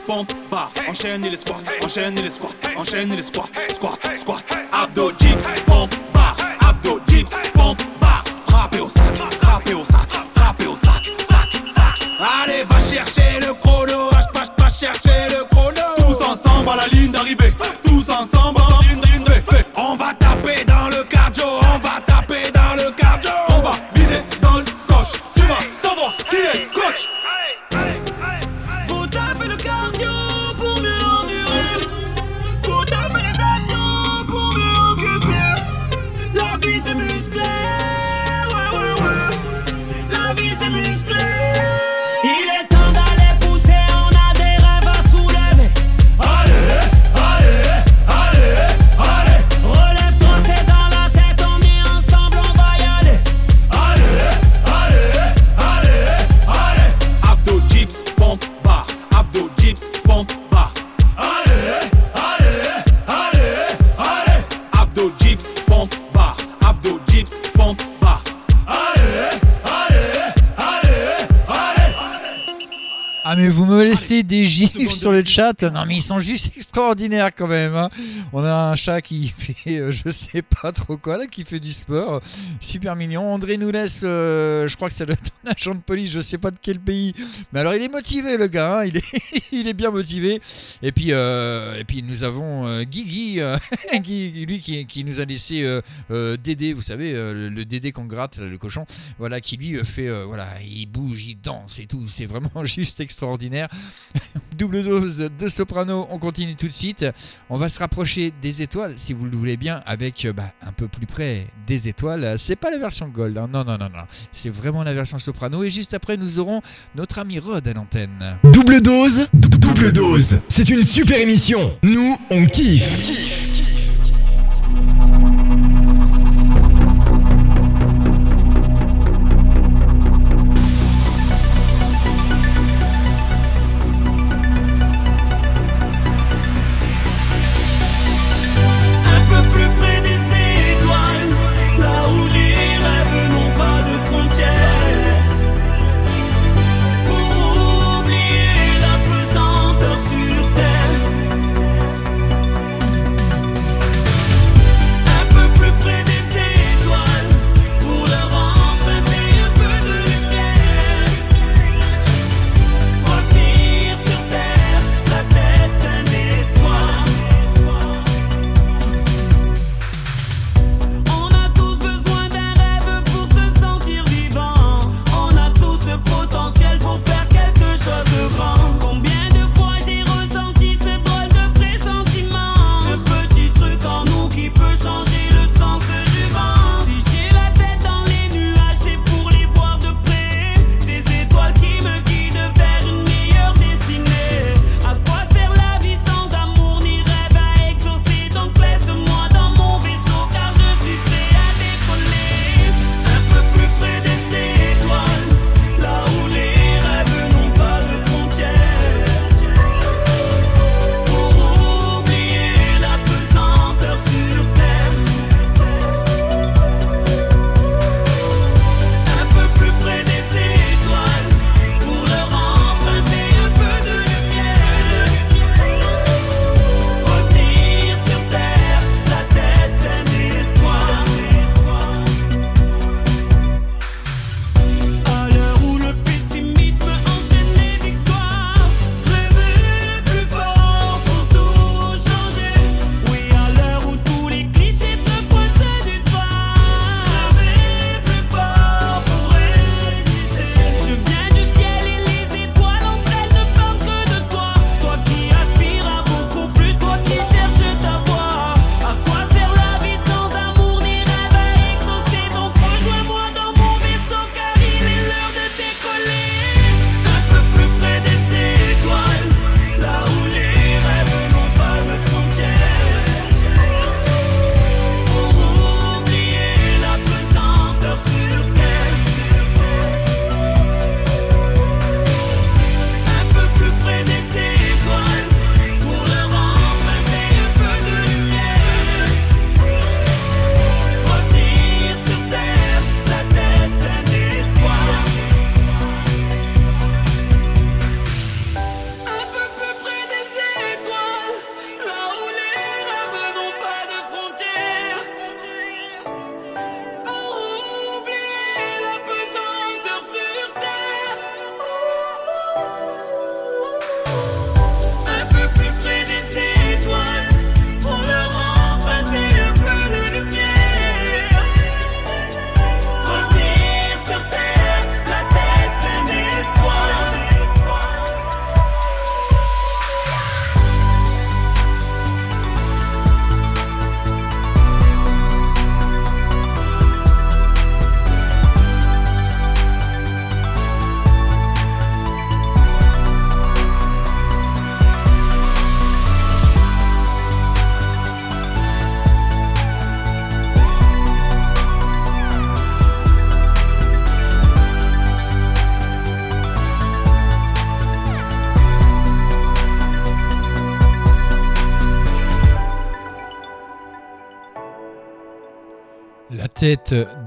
Pompe, bar, enchaîne les squats, enchaîne les squats, enchaîne les squats, squat, squat, abdos, dips, pompe, bar, abdos, dips, pompe, bar, frappez au sac, frappez au sac, frappez au sac, sac, sac. Allez, va chercher le chrono, va, va, va chercher le chrono. Tous ensemble à la ligne d'arrivée, des gifs sur le chat. Non mais ils sont juste extraordinaires quand même hein. On a un chat qui fait euh, je sais pas trop quoi là Qui fait du sport. Super mignon. André nous laisse euh, Je crois que ça doit être un agent de police Je sais pas de quel pays. Mais alors il est motivé le gars hein. il, est, il est bien motivé. Et puis, euh, et puis nous avons Guigui Guy, Lui qui, qui nous a laissé Dédé Vous savez le, le Dédé qu'on gratte Le cochon. Voilà qui lui fait Voilà il bouge il danse et tout. C'est vraiment juste extraordinaire Double dose de soprano, on continue tout de suite. On va se rapprocher des étoiles, si vous le voulez bien, avec euh, bah, un peu plus près des étoiles. C'est pas la version gold, hein. non, non, non, non. C'est vraiment la version soprano. Et juste après, nous aurons notre ami Rod à l'antenne. Double dose, dou- double dose. C'est une super émission. Nous, on kiffe. Kiffe, kiffe.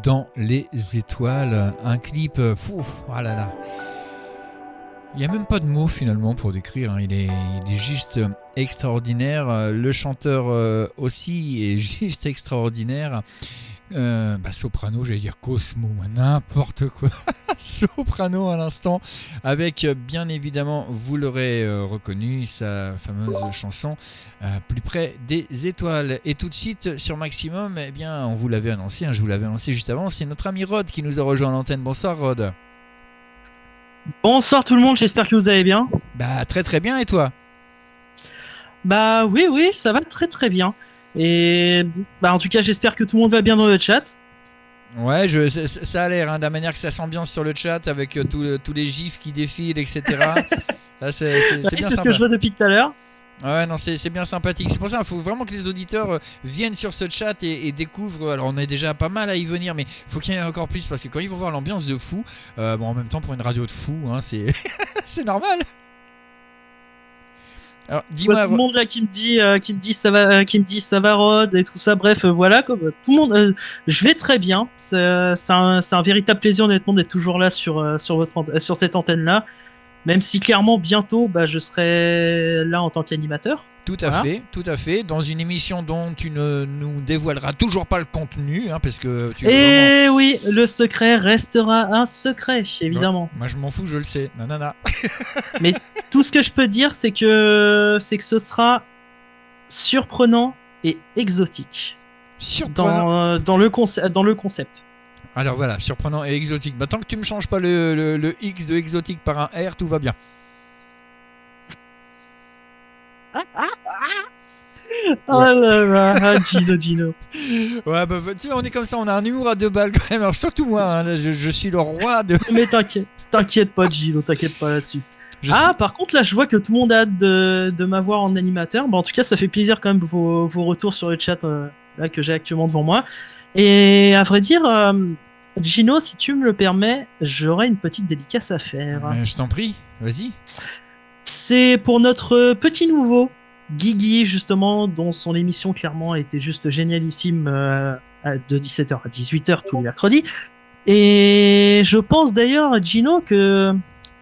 Dans les étoiles, un clip, fou, oh là là. Il n'y a même pas de mots finalement pour décrire, hein. il, est, juste extraordinaire. Le chanteur euh, aussi est juste extraordinaire. Euh, bah, soprano, j'allais dire Cosmo, n'importe quoi. soprano à l'instant, avec euh, bien évidemment, vous l'aurez euh, reconnu, sa fameuse chanson euh, Plus près des étoiles. Et tout de suite sur Maximum, eh bien, on vous l'avait annoncé, hein, je vous l'avais annoncé juste avant, c'est notre ami Rod qui nous a rejoint à l'antenne. Bonsoir Rod. Bonsoir tout le monde, j'espère que vous allez bien. Bah très très bien et toi? Bah oui oui, ça va très très bien. Et bah en tout cas, j'espère que tout le monde va bien dans le chat. Ouais, je, ça, a l'air, hein, de la manière que ça s'ambiance sur le chat avec euh, tout tous les gifs qui défilent, etc. Là, c'est ce que je vois depuis tout à l'heure. Ouais, non, c'est bien sympathique. C'est pour ça qu'il faut vraiment que les auditeurs euh, viennent sur ce chat et, et découvrent. Alors, on est déjà pas mal à y venir, mais il faut qu'il y en ait encore plus parce que quand ils vont voir l'ambiance de fou, euh, bon, en même temps, pour une radio de fou, hein, c'est normal. Alors, dis-moi. tout le monde là qui me dit, euh, qui me dit ça va, euh, qui me dit ça va Rod et tout ça. Bref, euh, voilà, comme euh, tout le monde, euh, je vais très bien. C'est c'est un, un véritable plaisir honnêtement d'être toujours là sur euh, sur votre euh, sur cette antenne là. Même si clairement bientôt, bah, je serai là en tant qu'animateur. Tout à Voilà. fait, tout à fait. Dans une émission dont tu ne nous dévoileras toujours pas le contenu, hein, parce que tu vraiment- Et oui, le secret restera un secret, évidemment. Moi, je m'en fous, je le sais. Nanana. Mais tout ce que je peux dire, c'est que c'est que ce sera surprenant et exotique. Surprenant. Dans, euh, dans, le, conce- dans le concept. Alors voilà, surprenant et exotique. Bah, tant que tu me changes pas le, le- le X de exotique par un R, tout va bien. Oh là là, ah, Gino, Gino. Ouais, bah, tu sais, on est comme ça, on a un humour à deux balles quand même. Alors, surtout moi, hein, là, je, je suis le roi de. Mais t'inquiète, t'inquiète pas, Gino, t'inquiète pas là-dessus. Je ah, par contre, là, je vois que tout le monde a hâte de, de m'avoir en animateur. Bah, en tout cas, ça fait plaisir quand même vos, vos retours sur le chat euh, là, que j'ai actuellement devant moi. Et à vrai dire, euh, Gino, si tu me le permets, j'aurais une petite dédicace à faire. Mais je t'en prie, vas-y. C'est pour notre petit nouveau, Guigui, justement, dont son émission clairement était juste génialissime euh, de 17h à 18h tous les mercredis. Et je pense d'ailleurs, Gino, que,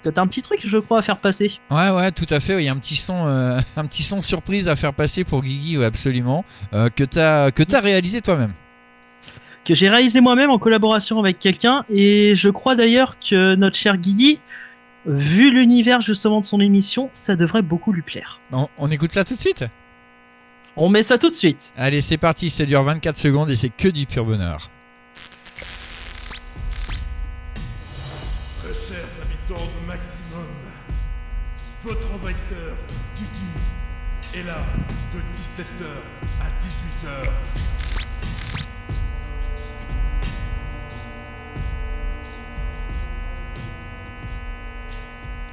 que t'as un petit truc, je crois, à faire passer. Ouais, ouais, tout à fait. Il y a un petit son, euh, un petit son surprise à faire passer pour Guigui, ouais, absolument, euh, que t'as, que t'as réalisé toi-même. Que j'ai réalisé moi-même en collaboration avec quelqu'un. Et je crois d'ailleurs que notre cher Guigui, vu l'univers justement de son émission, ça devrait beaucoup lui plaire. On, on écoute ça tout de suite? On met ça tout de suite. Allez, c'est parti. Ça dure 24 secondes et c'est que du pur bonheur. Très chers habitants de Maximum, votre envahisseur,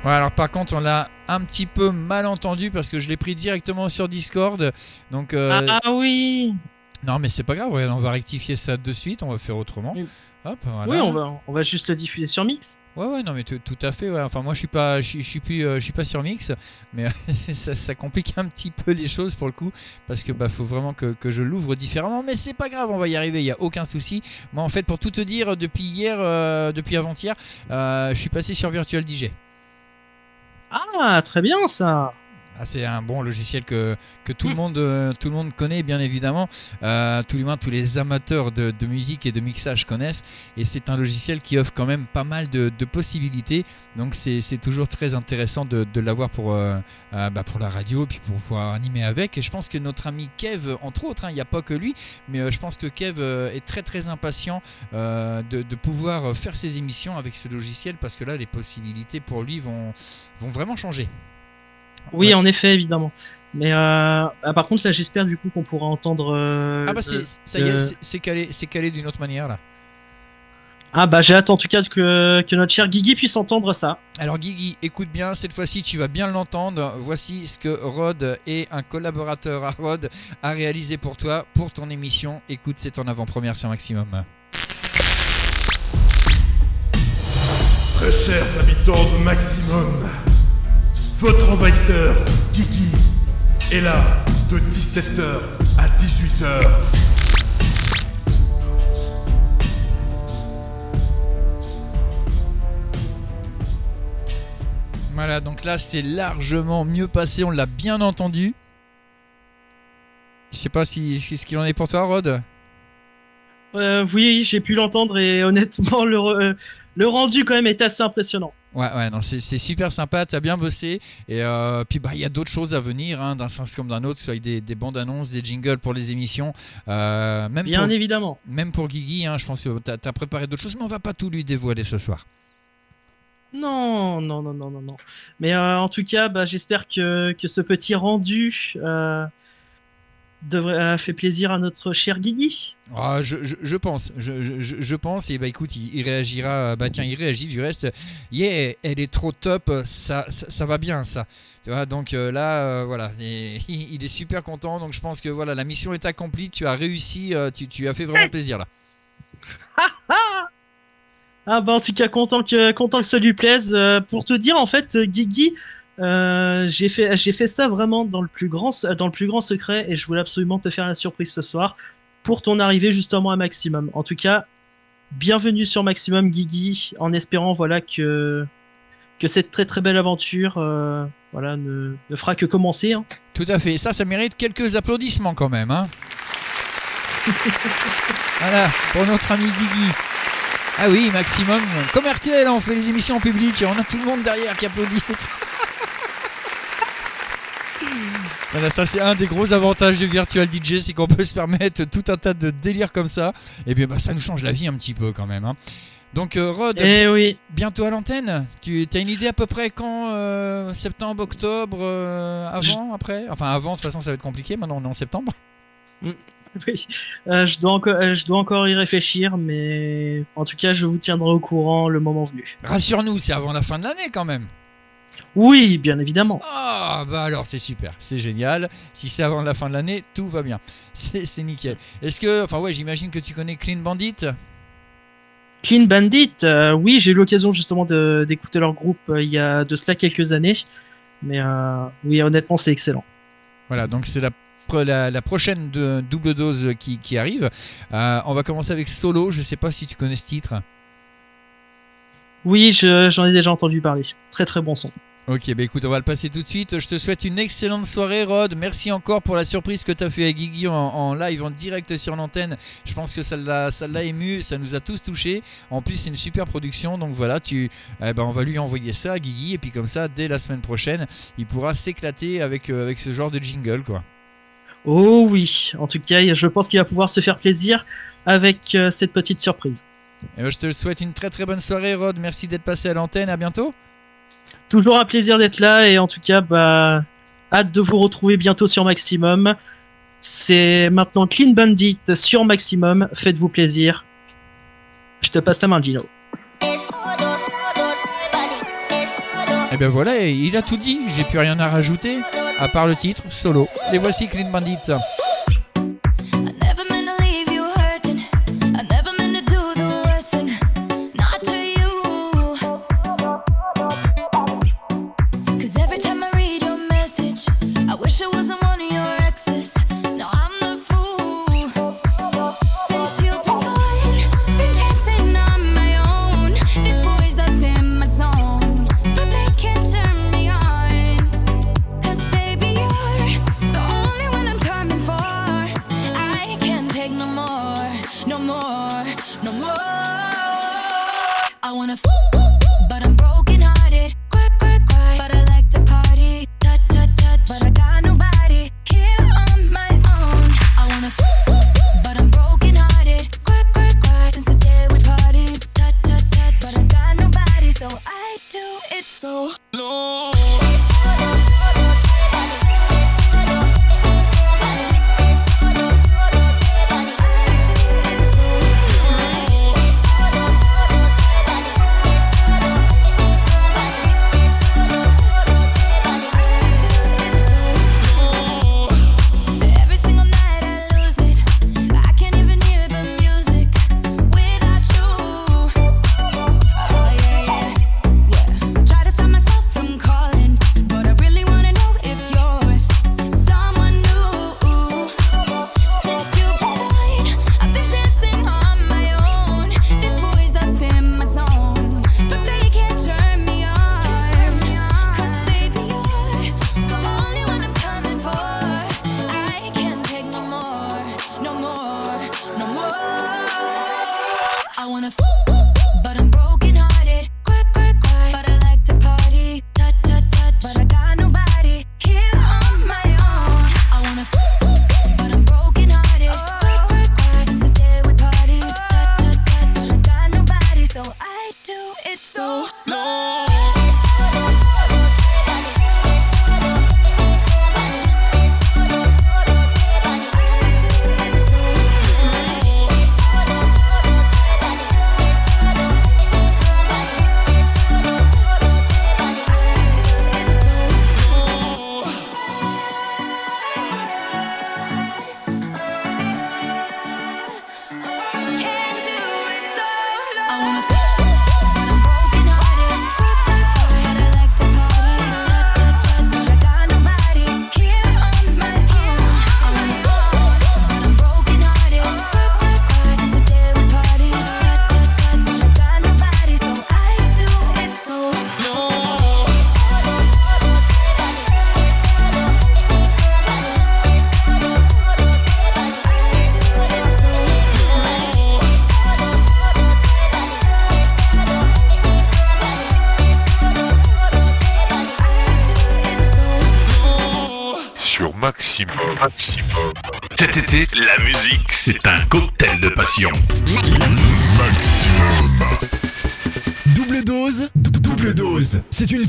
Ouais, alors par contre, on l'a un petit peu mal entendu parce que je l'ai pris directement sur Discord. Donc, euh, Ah oui non, mais c'est pas grave. ouais, on va rectifier ça de suite. On va faire autrement. Hop, voilà. Oui, on va, on va juste le diffuser sur Mix. Ouais, ouais, non, mais tout à fait. Ouais. Enfin, moi, je suis pas, je suis, je suis plus, euh, je suis pas sur Mix, mais ça, ça complique un petit peu les choses pour le coup, parce que bah, faut vraiment que, que je l'ouvre différemment. Mais c'est pas grave, on va y arriver. Il y a aucun souci. Moi, en fait, pour tout te dire, depuis hier, euh, depuis avant-hier, euh, je suis passé sur Virtual DJ. Ah, très bien ça. Ah, c'est un bon logiciel que, que tout, le monde, euh, tout le monde connaît, bien évidemment. Euh, tout tous les amateurs de, de musique et de mixage connaissent. Et c'est un logiciel qui offre quand même pas mal de, de possibilités. Donc, c'est c'est toujours très intéressant de, de l'avoir pour, euh, euh, bah, pour la radio, puis pour pouvoir animer avec. Et je pense que notre ami Kev, entre autres, hein, il n'y a pas que lui, mais je pense que Kev est très très impatient de, de pouvoir faire ses émissions avec ce logiciel parce que là, les possibilités pour lui vont, vont vraiment changer. Oui, en effet, évidemment. Mais euh, ah, par contre, là, j'espère du coup qu'on pourra entendre. euh, Ah bah c'est le- ça y est, le- c'est- c'est calé, c'est calé d'une autre manière là. Ah bah j'ai hâte en tout cas que, que notre cher Guigui puisse entendre ça. Alors Guigui, écoute bien, cette fois-ci tu vas bien l'entendre. Voici ce que Rod et un collaborateur à Rod a réalisé pour toi, pour ton émission. Écoute, c'est en avant-première sur Maximum. Chers habitants de Maximum, votre envahisseur, Kiki, est là de 17h à 18h. Voilà, donc là c'est largement mieux passé, on l'a bien entendu. Je sais pas si c'est ce qu'il en est pour toi, Rod. Euh, oui, j'ai pu l'entendre et honnêtement, le, euh, le rendu quand même est assez impressionnant. Ouais, ouais, non, c'est super sympa, t'as bien bossé. Et euh, puis, bah, il y a d'autres choses à venir, hein, d'un sens comme d'un autre, que ce soit avec des, des bandes annonces, des jingles pour les émissions. Euh, même Bien pour, évidemment. Même pour Guigui, hein, je pense que t'as as préparé d'autres choses, mais on va pas tout lui dévoiler ce soir. Non, non, non, non, non, non. Mais euh, en tout cas, bah, j'espère que, que ce petit rendu devrait, a fait plaisir à notre cher Guigui. Ah, je, je, je pense, je, je, pense, et bah écoute, il, il réagira, bah tiens, il réagit du reste. Yeah, elle est trop top, ça, ça, ça va bien, ça. Tu vois, donc euh, là, euh, voilà, et il est super content, donc je pense que voilà, la mission est accomplie, tu as réussi, euh, tu, tu as fait vraiment plaisir là. Ah bah en tout cas content que content que ça lui plaise. Euh, pour te dire en fait euh, Guigui, euh, j'ai fait j'ai fait ça vraiment dans le plus grand dans le plus grand secret et je voulais absolument te faire la surprise ce soir pour ton arrivée justement à Maximum. En tout cas, bienvenue sur Maximum Guigui en espérant voilà que que cette très très belle aventure euh, voilà ne, ne fera que commencer. hein. Tout à fait, ça, ça mérite quelques applaudissements quand même. Hein. voilà, pour notre ami Guigui. Ah oui, maximum. Comme RTL, on fait les émissions en public, on a tout le monde derrière qui applaudit. Voilà, ça c'est un des gros avantages du Virtual DJ, c'est qu'on peut se permettre tout un tas de délires comme ça. Et bien bah, ça nous change la vie un petit peu quand même. hein. Donc euh, Rod, Eh oui. bientôt à l'antenne. Tu as une idée à peu près quand euh, Septembre, octobre, euh, avant, après? Enfin avant, de toute façon ça va être compliqué, maintenant on est en septembre. Oui, je, dois encore, euh, je dois encore y réfléchir, mais en tout cas, je vous tiendrai au courant le moment venu. Rassure-nous, c'est avant la fin de l'année quand même. Oui, bien évidemment. Ah bah alors c'est super, c'est génial. Si c'est avant la fin de l'année, tout va bien. C'est nickel. Est-ce que, enfin ouais, j'imagine que tu connais Clean Bandit? Clean Bandit, euh, oui, j'ai eu l'occasion justement d'écouter leur groupe euh, il y a de cela quelques années, mais euh, oui, honnêtement, c'est excellent. Voilà, donc c'est la, pro- la, la prochaine de double dose qui, qui arrive. Euh, on va commencer avec Solo, je sais pas si tu connais ce titre. Oui, je- j'en ai déjà entendu parler. Très très bon son. Ok, bah écoute, on va le passer tout de suite. Je te souhaite une excellente soirée, Rod. Merci encore pour la surprise que tu as fait à Guigui en, en live, en direct sur l'antenne. Je pense que ça l'a ça l'a ému, ça nous a tous touchés. En plus, c'est une super production, donc voilà, tu, eh ben, on va lui envoyer ça à Guigui, et puis comme ça, dès la semaine prochaine, il pourra s'éclater avec, euh, avec ce genre de jingle, quoi. Oh oui, en tout cas, je pense qu'il va pouvoir se faire plaisir avec euh, cette petite surprise. Et ben, je te souhaite une très très bonne soirée, Rod. Merci d'être passé à l'antenne. À bientôt. Toujours un plaisir d'être là et en tout cas, bah, hâte de vous retrouver bientôt sur Maximum. C'est maintenant Clean Bandit sur Maximum. Faites-vous plaisir. Je te passe la main, Gino. Et ben voilà, il a tout dit. J'ai plus rien à rajouter, à part le titre, solo. Les voici Clean Bandit.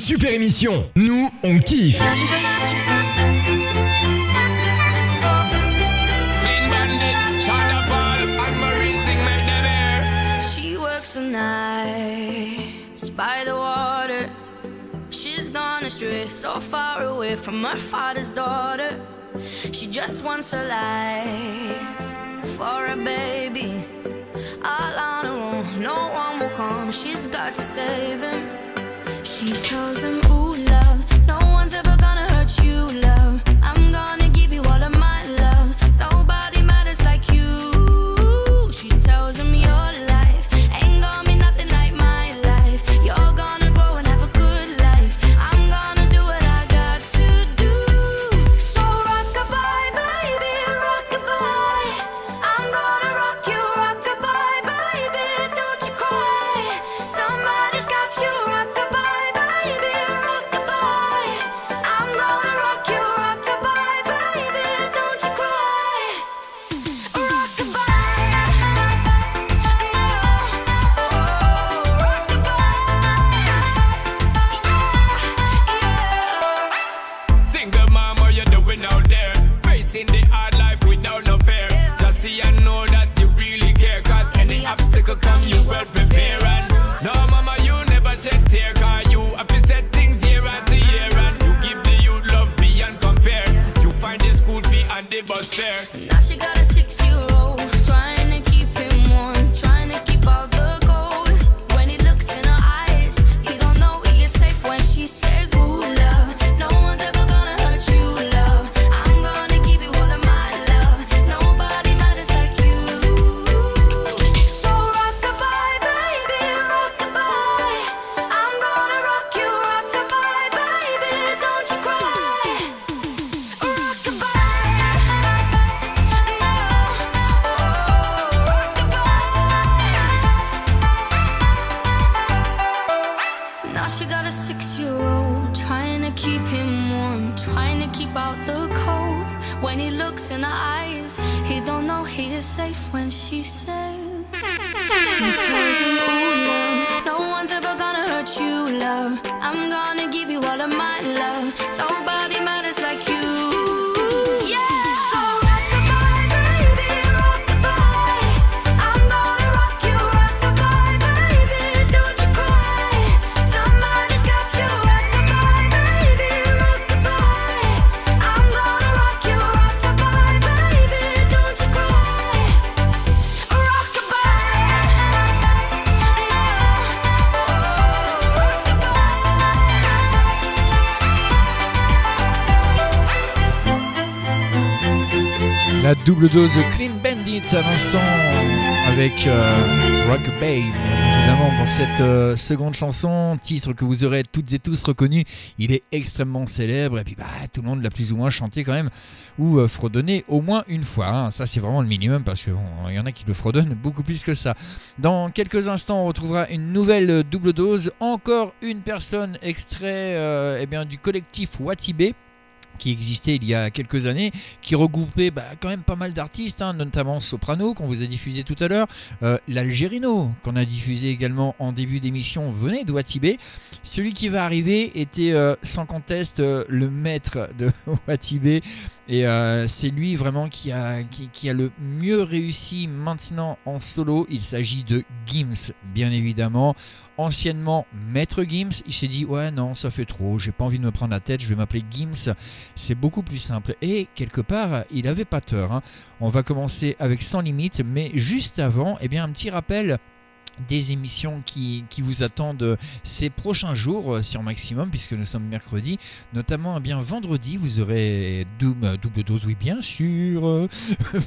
super émission. Nous, on kiffe. She works the nights by the water. She's gone astray, so far away from her father's daughter. She just wants her life for a baby. All on her own, no one will come. She's got to save him. She tells him, ooh, love, no one's ever gonna double dose de Clean Bandit à l'instant avec euh, Rock Babe. Évidemment, pour cette euh, seconde chanson, titre que vous aurez toutes et tous reconnu, il est extrêmement célèbre et puis bah, tout le monde l'a plus ou moins chanté quand même ou euh, fredonné au moins une fois. Hein. Ça, c'est vraiment le minimum parce qu'il y en a qui le fredonnent beaucoup plus que ça. Dans quelques instants, on retrouvera une nouvelle double dose. Encore une personne extrait eh bien, du collectif Watibé qui existait il y a quelques années, qui regroupait bah, quand même pas mal d'artistes, hein, notamment Soprano, qu'on vous a diffusé tout à l'heure, euh, l'Algérino, qu'on a diffusé également en début d'émission, venait de Watibé. Celui qui va arriver était euh, sans conteste euh, le maître de Watibé, et euh, c'est lui vraiment qui a, qui a le mieux réussi maintenant en solo. Il s'agit de Gims, bien évidemment anciennement Maître Gims, il s'est dit ouais non ça fait trop, j'ai pas envie de me prendre la tête, je vais m'appeler Gims, c'est beaucoup plus simple. Et quelque part, il avait pas tort. hein. On va commencer avec Sans Limite, mais juste avant, eh bien un petit rappel des émissions qui, qui vous attendent ces prochains jours euh, sur Maximum, puisque nous sommes mercredi. Notamment, eh bien vendredi, vous aurez double, double dose, oui, bien sûr. euh,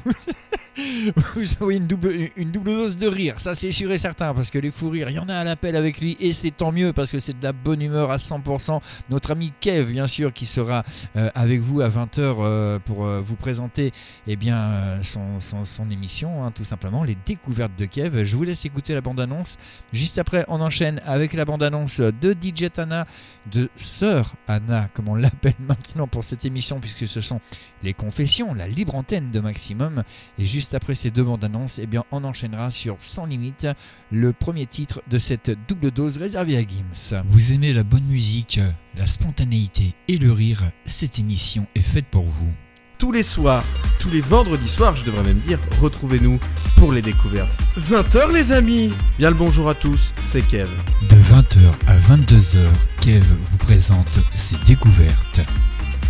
vous aurez une double, une double dose de rire, ça c'est sûr et certain, parce que les fous rires, il y en a à l'appel avec lui, et c'est tant mieux, parce que c'est de la bonne humeur à 100%. Notre ami Kev, bien sûr, qui sera euh, avec vous à 20h pour euh, vous présenter eh bien, euh, son, son- émission, hein, tout simplement, les découvertes de Kev. Je vous laisse écouter la bande-annonce. Juste après, on enchaîne avec la bande-annonce de DJ Tana, de Sœur Anna, comme on l'appelle maintenant pour cette émission, puisque ce sont les confessions, la libre antenne de Maximum. Et juste après ces deux bandes-annonces, eh bien, on enchaînera sur Sans Limite, le premier titre de cette double dose réservée à Gims. Vous aimez la bonne musique, la spontanéité et le rire, cette émission est faite pour vous. Tous les soirs, tous les vendredis soirs, je devrais même dire, retrouvez-nous pour les découvertes. 20h les amis Bien le bonjour à tous, c'est Kev. De 20h à 22h, Kev vous présente ses découvertes.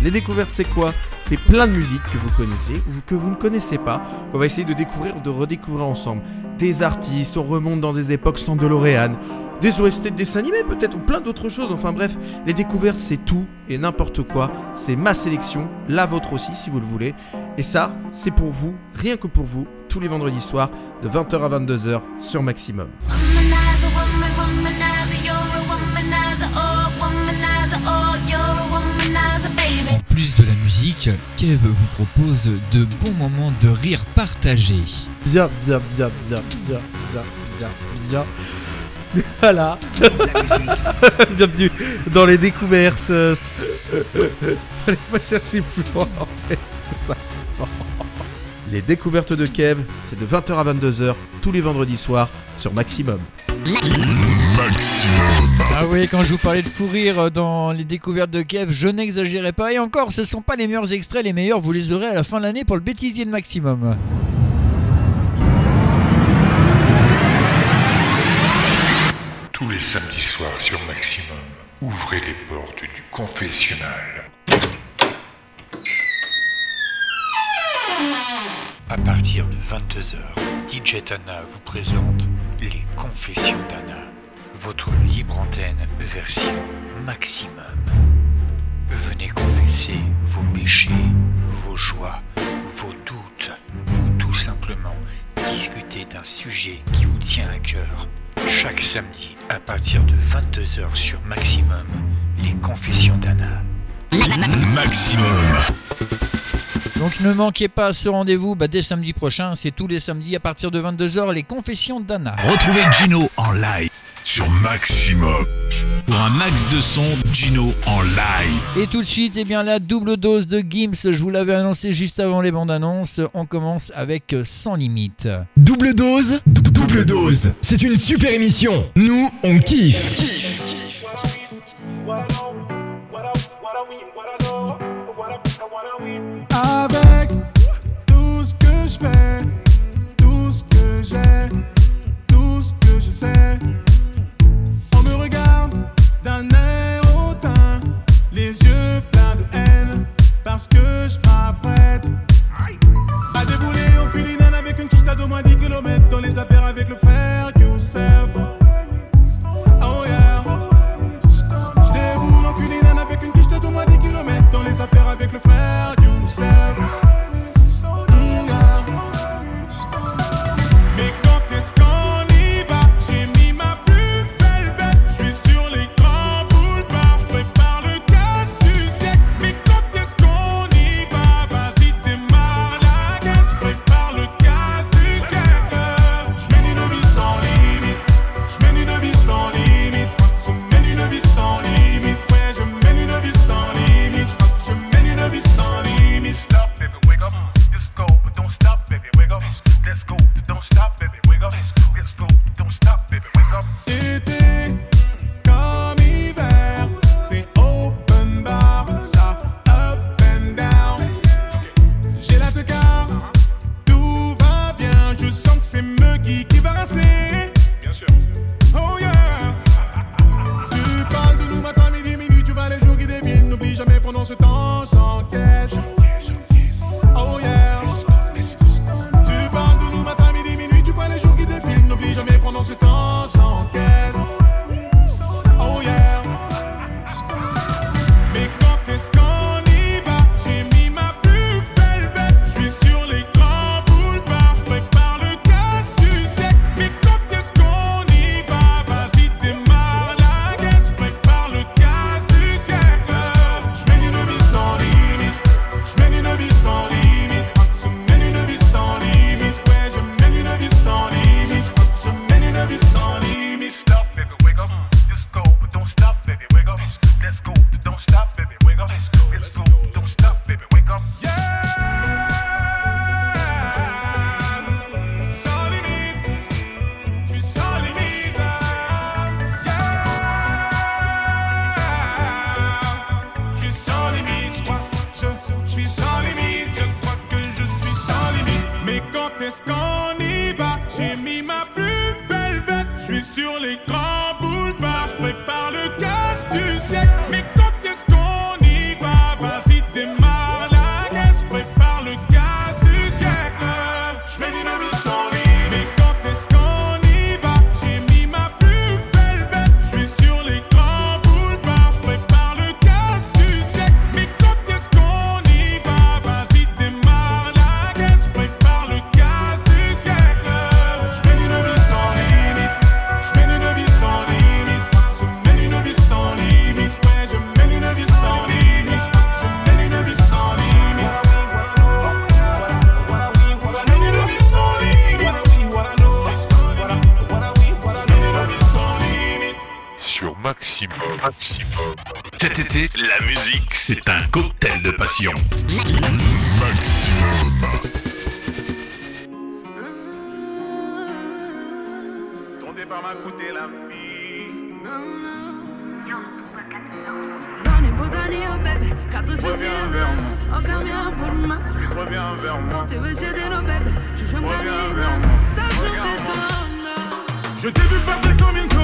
Les découvertes, c'est quoi? C'est plein de musiques que vous connaissez ou que vous ne connaissez pas. On va essayer de découvrir ou de redécouvrir ensemble. Des artistes, on remonte dans des époques sans DeLorean, des OST de dessins animés peut-être, ou plein d'autres choses. Enfin bref, les découvertes, c'est tout et n'importe quoi. C'est ma sélection, la vôtre aussi si vous le voulez. Et ça, c'est pour vous, rien que pour vous, tous les vendredis soirs, de 20h à 22h sur Maximum. Oh, oh, plus de la musique, Kev vous propose de bons moments de rire partagés. Bien, bien, bien, bien, bien, bien, bien, bien. Voilà. Bienvenue dans les découvertes. Fallait pas chercher plus loin en fait. Les découvertes de Kev, c'est de 20h à 22h tous les vendredis soirs sur Maximum. Ah oui, quand je vous parlais de fou rire euh, dans les découvertes de Kev, je n'exagérais pas. Et encore, ce sont pas les meilleurs extraits, les meilleurs, vous les aurez à la fin de l'année pour le bêtisier de maximum. Les samedis soirs sur Maximum, ouvrez les portes du confessionnal. À partir de 22h, DJ Tana vous présente Les Confessions d'Anna, votre libre antenne version maximum. Venez confesser vos péchés, vos joies, vos doutes, ou tout simplement discuter d'un sujet qui vous tient à cœur. Chaque samedi, à partir de 22h sur Maximum, Les Confessions d'Anna. Maximum. Donc ne manquez pas ce rendez-vous bah, dès samedi prochain. C'est tous les samedis à partir de 22h, les confessions d'Anna. Retrouvez Gino en live sur Maximum. Pour un max de son, Gino en live. Et tout de suite, eh bien la double dose de Gims, je vous l'avais annoncé juste avant les bandes annonces. On commence avec euh, Sans Limite. Double dose, dou- double dose. C'est une super émission. Nous, on kiffe. Ce que je fais, tout ce que j'ai, tout ce que je sais. On me regarde d'un air hautain, les yeux pleins de haine, parce que je m'apprête à débouler au culinane avec une quiche d'au moins 10 km dans les affaires avec le frère un de masse. Reviens vers moi. Sans tes vêtements, j'ai des Tu joues un Ça, je te donne. Je t'ai vu partir comme une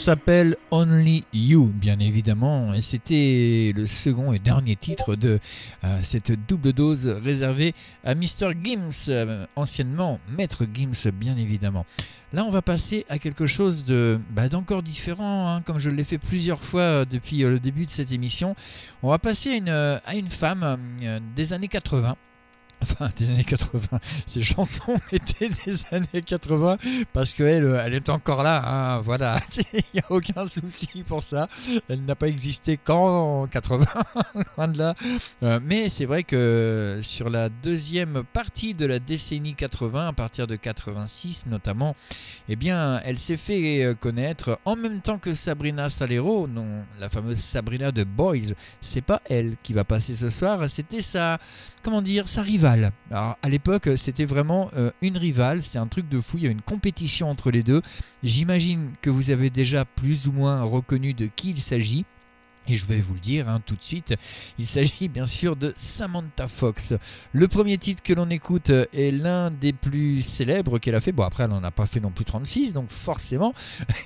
s'appelle Only You, bien évidemment, et c'était le second et dernier titre de euh, cette double dose réservée à Mr. Gims, euh, anciennement Maître Gims, bien évidemment. Là, on va passer à quelque chose de bah, d'encore différent, hein, comme je l'ai fait plusieurs fois euh, depuis le début de cette émission. On va passer à une, à une femme des années 80. Enfin, des années 80. Ces chansons étaient des années 80 parce qu'elle euh, elle est encore là. hein, voilà, il n'y a aucun souci pour ça. Elle n'a pas existé qu'en 80, loin de là. Euh, mais c'est vrai que sur la deuxième partie de la décennie 80, à partir de 86 notamment, eh bien, elle s'est fait euh, connaître en même temps que Sabrina Salero, non, la fameuse Sabrina de Boys. C'est pas elle qui va passer ce soir, c'était sa comment dire, sa rivale. Alors, à l'époque, c'était vraiment euh, une rivale, c'était un truc de fou, il y a une compétition entre les deux. J'imagine que vous avez déjà plus ou moins reconnu de qui il s'agit. Et je vais vous le dire hein, tout de suite, il s'agit bien sûr de Samantha Fox. Le premier titre que l'on écoute est l'un des plus célèbres qu'elle a fait. Bon après elle n'en a pas fait non plus 36, donc forcément.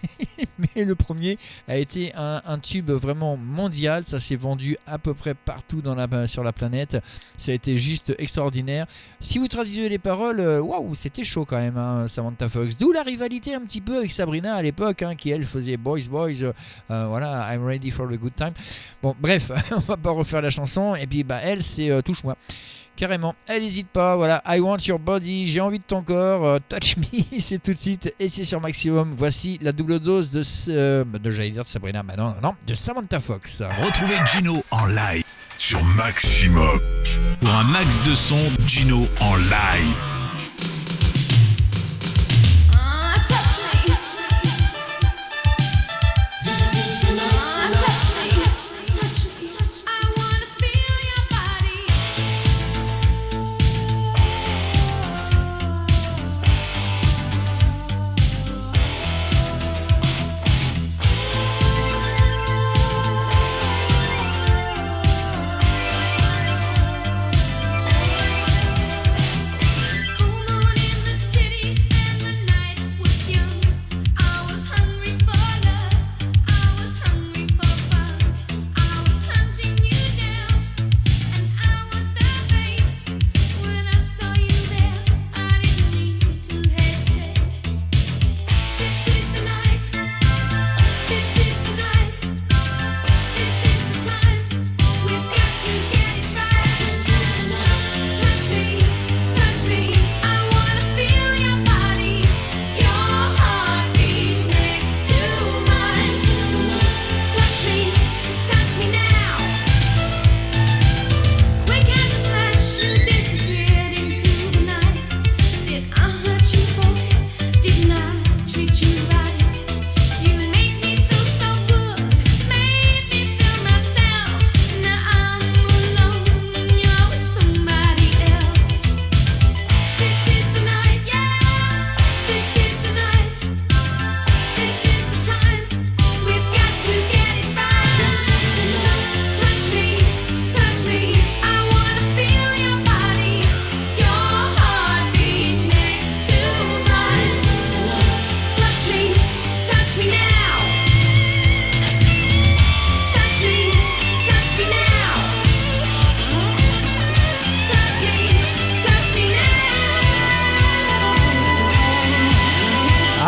Mais le premier a été un, tube vraiment mondial. Ça s'est vendu à peu près partout sur la planète. Ça a été juste extraordinaire. Si vous traduisez les paroles, euh, waouh, c'était chaud quand même, hein, Samantha Fox. D'où la rivalité un petit peu avec Sabrina à l'époque, hein, qui elle faisait Boys Boys, euh, euh, voilà, I'm ready for the good time. Bon, bref, on va pas refaire la chanson. Et puis, bah, elle, c'est euh, touche-moi. Carrément, elle n'hésite pas, voilà, I want your body, j'ai envie de ton corps, euh, touch me, c'est tout de suite, et c'est sur Maximum. Voici la double dose de, euh, de j'allais dire de Sabrina, bah non, non, non, de Samantha Fox. Retrouvez Gino en live sur Maximum. Pour un max de son, Gino en live.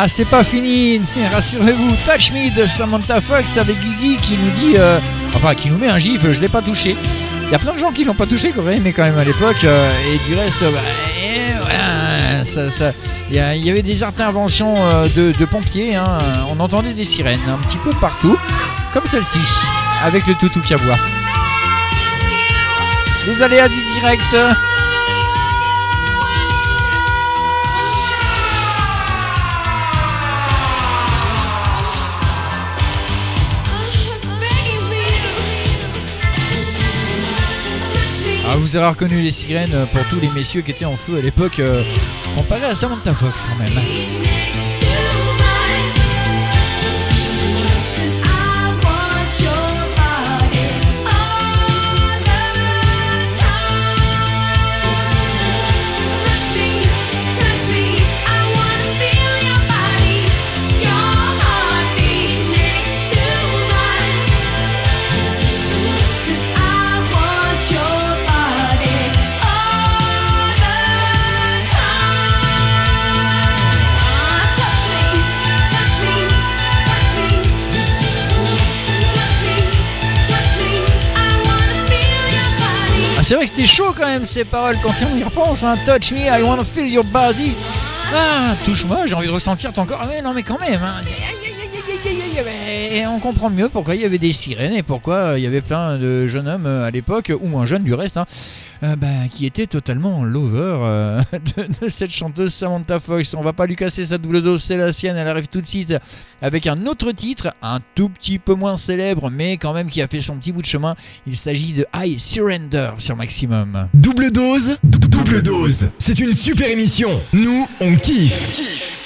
Ah, c'est pas fini, rassurez-vous. Touch Me de Samantha Fox avec Guigui qui nous dit. euh, enfin, qui nous met un gif, je l'ai pas touché. Il y a plein de gens qui l'ont pas touché, qu'on aurait aimé quand même à l'époque. euh, et du reste, il y, avait des interventions euh, de, de pompiers. hein. On entendait des sirènes un petit peu partout, comme celle-ci, avec le toutou qui aboie. Les aléas du direct. Vous aurez reconnu les sirènes pour tous les messieurs qui étaient en feu à l'époque, euh, comparé à Samantha Fox quand même. C'est chaud quand même ces paroles quand on y repense. Hein. Touch me, I wanna feel your body. Ah, touche-moi, j'ai envie de ressentir ton corps. Ah, mais non, mais quand même. hein. Et on comprend mieux pourquoi il y avait des sirènes et pourquoi il y avait plein de jeunes hommes euh, à l'époque, ou moins jeunes du reste, hein, euh, bah, qui étaient totalement lover euh, de, cette chanteuse Samantha Fox. On va pas lui casser sa double dose, c'est la sienne. Elle arrive tout de suite avec un autre titre, un tout petit peu moins célèbre, mais quand même qui a fait son petit bout de chemin. Il s'agit de I Surrender sur Maximum. Double dose, dou- double dose. C'est une super émission. Nous, on kiffe. Kiffe,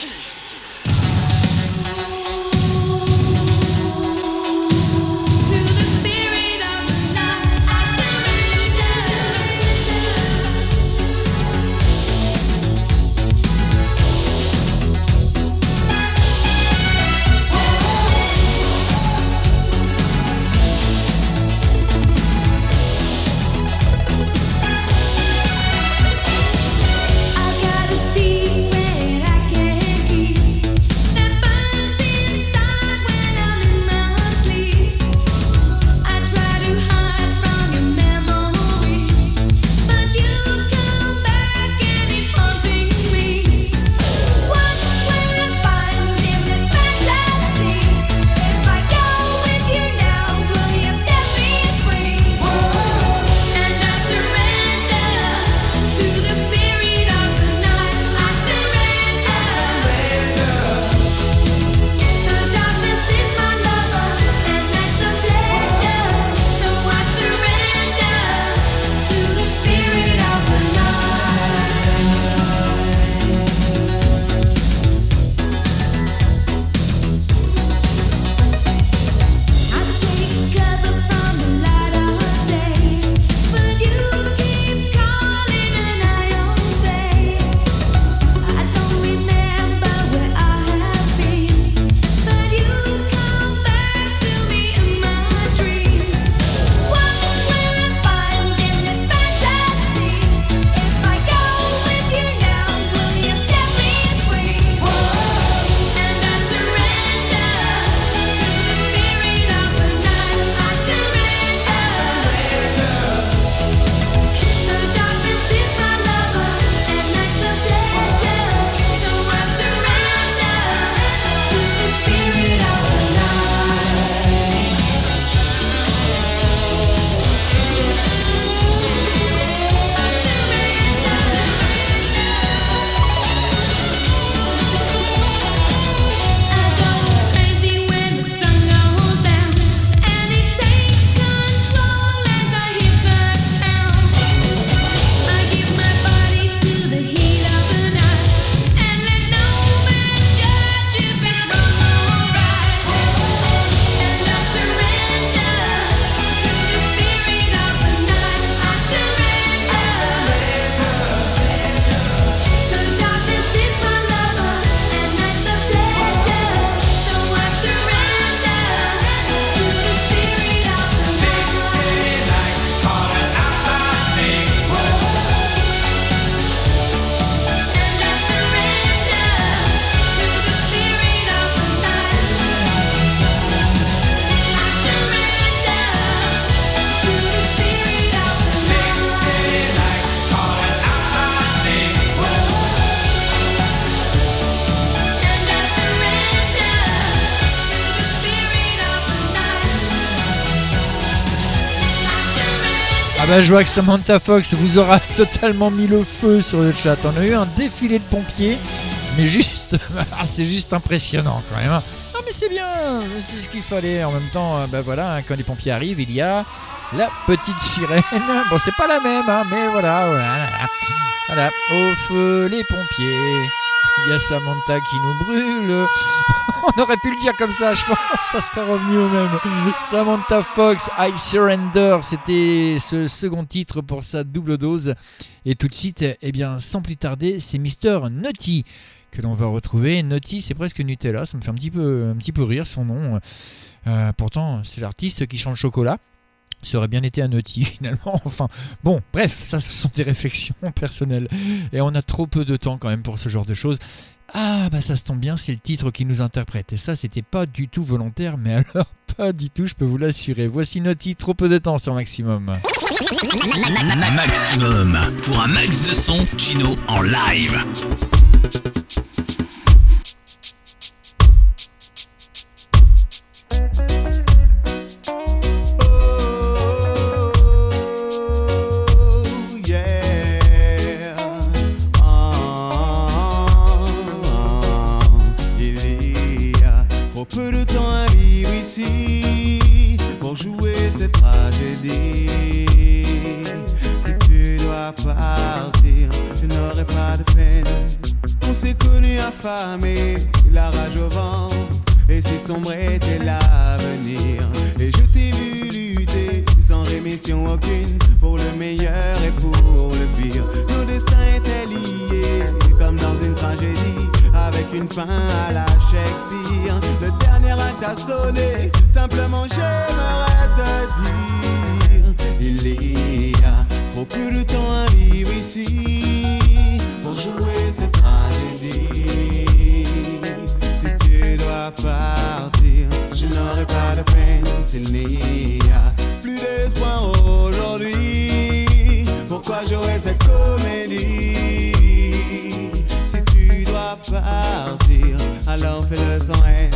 Je vois que Samantha Fox vous aura totalement mis le feu sur le chat. On a eu un défilé de pompiers, mais juste, ah, c'est juste impressionnant quand même. hein. Ah mais c'est bien, c'est ce qu'il fallait. En même temps, bah voilà, hein, quand les pompiers arrivent, il y a la petite sirène. Bon, c'est pas la même, hein, mais voilà, voilà, voilà. Au feu les pompiers. Il y a Samantha qui nous brûle. On aurait pu le dire comme ça, je pense, ça serait revenu au même. Samantha Fox, I Surrender, c'était ce second titre pour sa double dose. Et tout de suite, eh bien, sans plus tarder, c'est Mister Nutty que l'on va retrouver. Nutty, c'est presque Nutella, ça me fait un petit peu, un petit peu rire son nom. Euh, pourtant, c'est l'artiste qui chante chocolat. Ça aurait bien été un Nutty finalement. Enfin, bon, bref, ça, ce sont des réflexions personnelles. Et on a trop peu de temps quand même pour ce genre de choses. Ah, bah ça se tombe bien, c'est le titre qui nous interprète. Et ça, c'était pas du tout volontaire, mais alors Ah, du tout, je peux vous l'assurer. Voici Naughty, trop peu de temps sur Maximum. Maximum. Pour un max de son, Gino en live. Affamés, la rage au ventre, et si sombre était l'avenir. Et je t'ai vu lutter sans rémission aucune pour le meilleur et pour le pire. Nos destins étaient liés comme dans une tragédie avec une fin à la Shakespeare. Le dernier acte a sonné, simplement j'aimerais te dire il y a trop peu de temps à vivre ici pour jouer cette partir, je n'aurai pas de peine s'il n'y a plus d'espoir aujourd'hui. Pourquoi jouer cette comédie? Si tu dois partir, alors fais-le sans haine.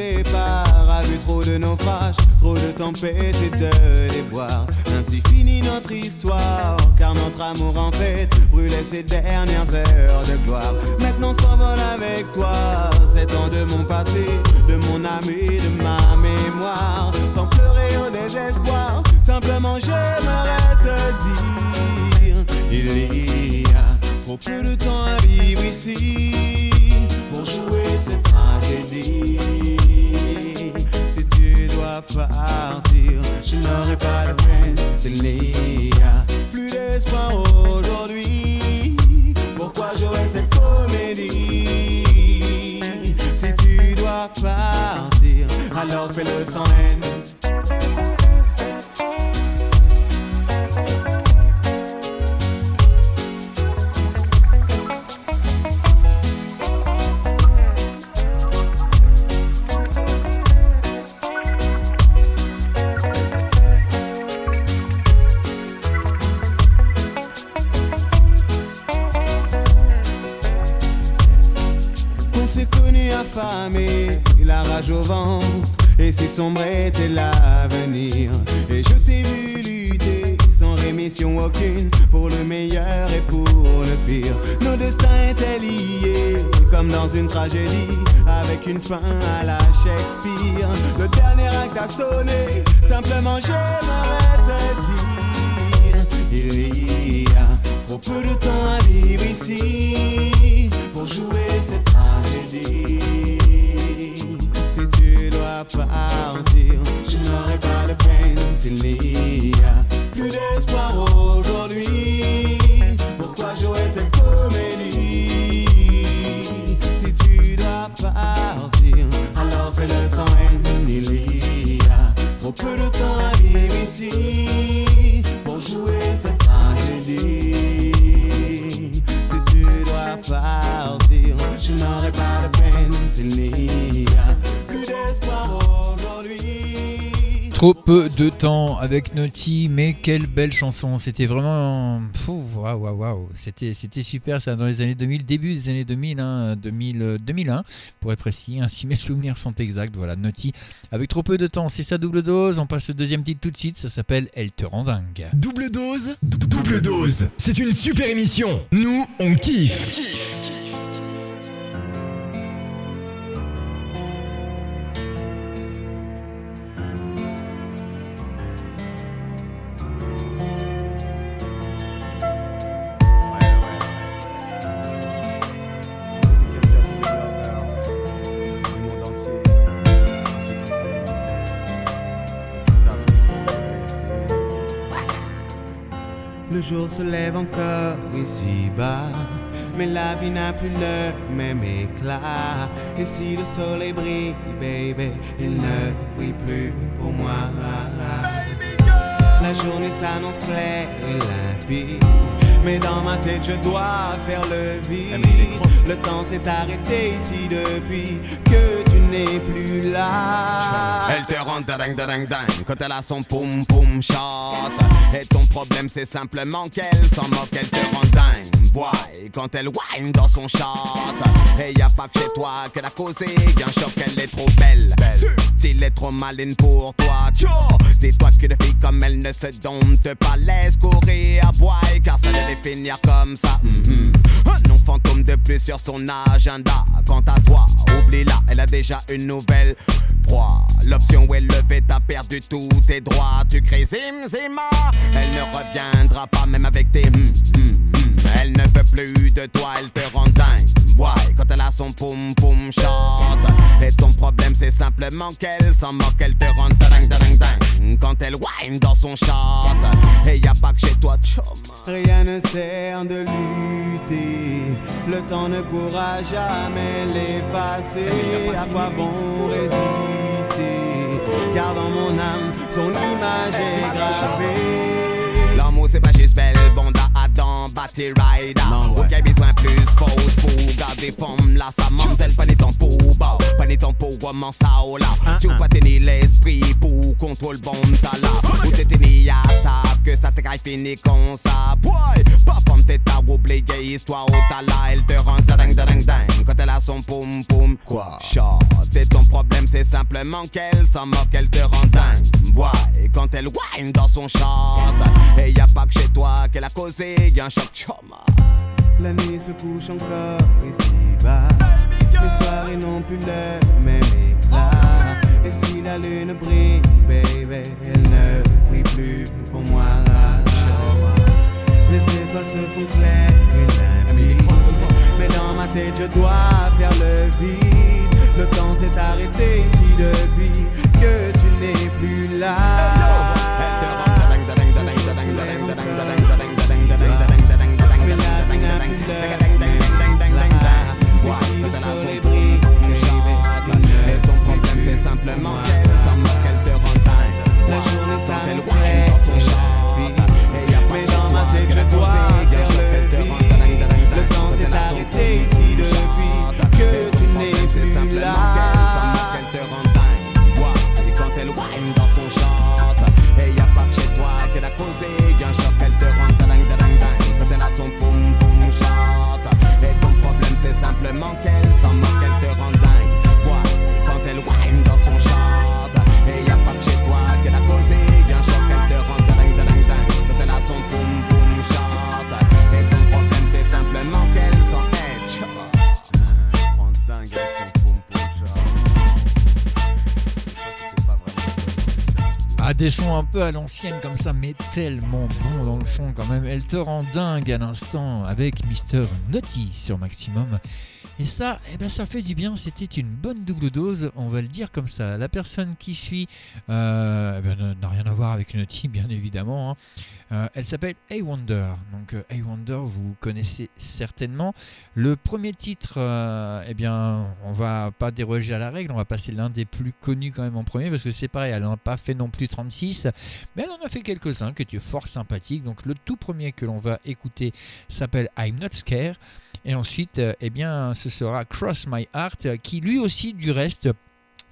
A vu trop de naufrages, trop de tempêtes et de déboires. Ainsi finit notre histoire, car notre amour en fait brûlait ses dernières heures de gloire. Maintenant s'envole avec toi, sept ans de mon passé, de mon âme et de ma mémoire. Sans pleurer au désespoir, simplement j'aimerais te dire, il y a trop peu de temps à vivre ici pour jouer cette Si tu dois partir, je n'aurai pas de peine a plus d'espoir aujourd'hui. Pourquoi jouer cette comédie? Si tu dois partir, alors fais-le sans haine. La rage au ventre, et si sombre était l'avenir. Et je t'ai vu lutter sans rémission aucune pour le meilleur et pour le pire. Nos destins étaient liés comme dans une tragédie avec une fin à la Shakespeare. Le dernier acte a sonné, simplement j'aimerais te dire il y a trop peu de temps à vivre ici pour jouer cette tragédie. Si tu dois partir, je n'aurai pas de peine s'il n'y a plus d'espoir aujourd'hui. Pourquoi jouer cette comédie? Si tu dois partir, alors fais-le sans haine. Il peu de temps à vivre ici pour jouer cette tragédie. Si tu dois partir, je n'aurai pas de peine s'il n'y a plus d'espoir aujourd'hui. Trop peu de temps avec Naughty, mais quelle belle chanson. C'était vraiment. Waouh, waouh, waouh. C'était, c'était super, ça, dans les années 2000, début des années 2000, hein, 2000 euh, 2001, pour être précis, hein, si mes souvenirs sont exacts. Voilà, Naughty. Avec trop peu de temps, c'est sa double dose. On passe le deuxième titre tout de suite, ça s'appelle Elle te rend dingue. Double dose, dou- double dose. C'est une super émission. Nous, on kiffe. Kiffe, Le jour se lève encore ici-bas, mais la vie n'a plus le même éclat. Et si le soleil brille, baby, il ne brille plus pour moi. La journée s'annonce claire et limpide. Mais dans ma tête, je dois faire le vide. Le temps s'est arrêté ici depuis que Elle te rend ding ding ding quand elle a son poum poum shot. Et ton problème c'est simplement qu'elle s'en moque, elle te rend dingue. Quand elle whine dans son shot. Et y a pas que chez toi qu'elle a causé un choc, elle est trop belle. S'il est trop maline pour toi, tcho. Dis-toi que de filles comme elle ne se domptent pas, laisse courir à boy, car ça devait finir comme ça. Mhm. Un nom fantôme de plus sur son agenda. Quant à toi, oublie-la, elle a déjà une nouvelle proie. L'option où elle levait, t'as perdu tous tes droits. Tu crées zim zima, elle ne reviendra pas même avec tes. Elle ne veut plus de toi, elle te rend dingue. Ouais, quand elle a son poum poum chante. Et ton problème c'est simplement qu'elle s'en moque, elle te rend dingue dingue dingue. Quand elle whine dans son chante. Et y a pas que chez toi, chum. Rien ne sert de lutter, le temps ne pourra jamais l'effacer. À quoi bon résister? Car dans mon âme, son image est gravée. Adam, Batty Rider. Ok, besoin plus pause pour garder forme là, sa mamzelle, pas ni temps pour bas, pas ni temps pour comment ça oh là. Tu ou pas tenir l'esprit pour contrôle bon t'as là. Ou t'es tenu à savent que ça te caille fini comme ça. Boy, comme t'es à oublier histoire au t'as là, elle te rend ding ding ding quand elle a son poum poum. Quoi? Shot, et ton problème c'est simplement qu'elle s'en moque, elle te rend dingue. Boy, quand elle whine dans son shot, et y a pas que chez toi qu'elle a causé, un choc choma. La nuit se couche encore ici-bas. Les soirées n'ont plus le même éclat. Et si la lune brille, baby, elle ne brille plus pour moi. Les étoiles se font claires et limpides. Mais dans ma tête, je dois faire le vide. Le temps s'est arrêté ici depuis que tu n'es plus là. Des sons un peu à l'ancienne comme ça, mais tellement bon dans le fond quand même. Elle te rend dingue à l'instant avec Mister Naughty sur Maximum. Et ça, eh ben, ça fait du bien. C'était une bonne double dose, on va le dire comme ça. La personne qui suit euh, eh ben, n'a rien à voir avec Naughty, bien évidemment. hein. Euh, elle s'appelle A Wonder. Donc euh, A Wonder, vous connaissez certainement. Le premier titre, euh, eh bien, on va pas déroger à la règle. On va passer l'un des plus connus quand même en premier parce que c'est pareil. Elle n'en a pas fait non plus 36, mais elle en a fait quelques-uns qui étaient fort sympathiques. Donc le tout premier que l'on va écouter s'appelle I'm Not Scared. Et ensuite, eh bien, ce sera Cross My Heart, qui lui aussi, du reste,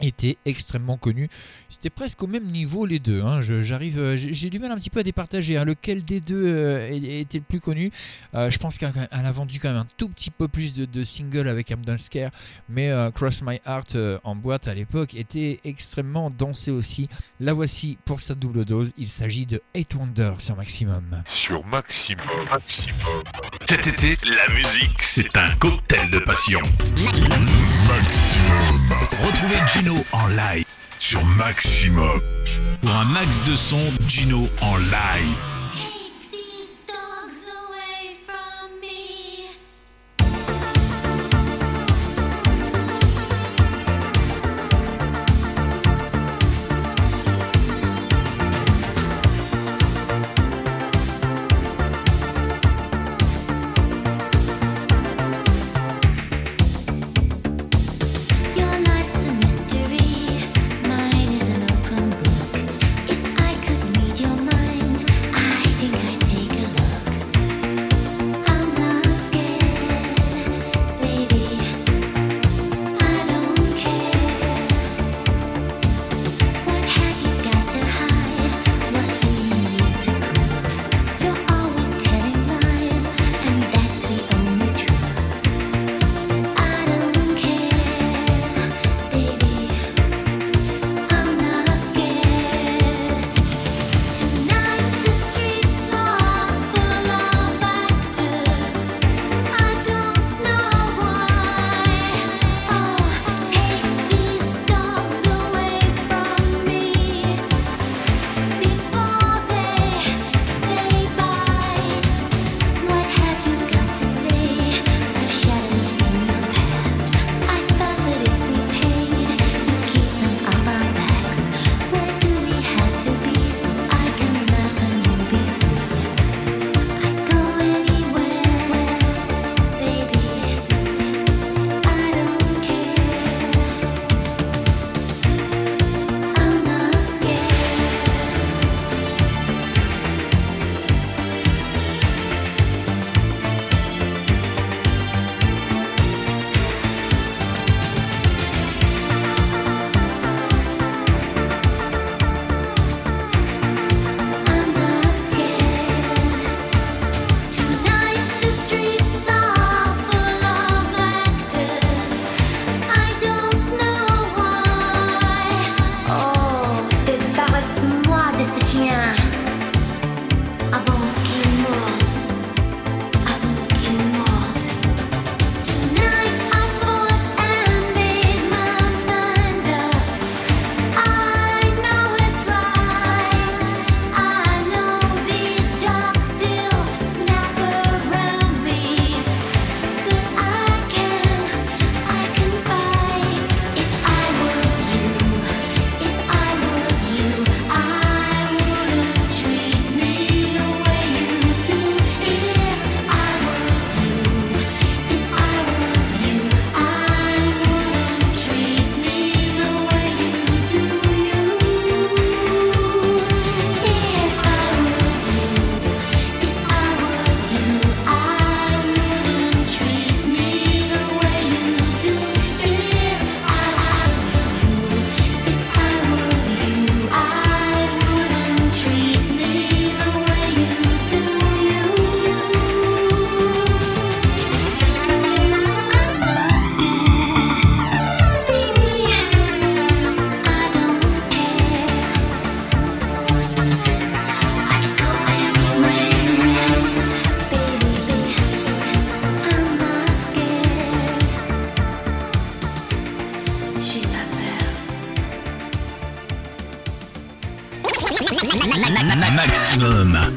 était extrêmement connu. C'était presque au même niveau les deux. hein. Je- J'arrive, euh, j'ai du mal un petit peu à départager. hein. Lequel des deux euh, était le plus connu? Euh, Je pense qu'elle elle a vendu quand même un tout petit peu plus de, de singles avec I'm Scare, mais euh, Cross My Heart euh, en boîte à l'époque était extrêmement dansé aussi. La voici pour sa double dose. Il s'agit de 8 Wonder sur Maximum. Sur Maximum. Maximum. Cet été, la musique, c'est un cocktail de passion. Maximum. Retrouvez Gino en live sur Maximum. Pour un max de son, Gino en live.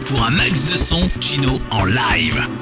Pour un max de son, Gino en live.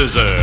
22h.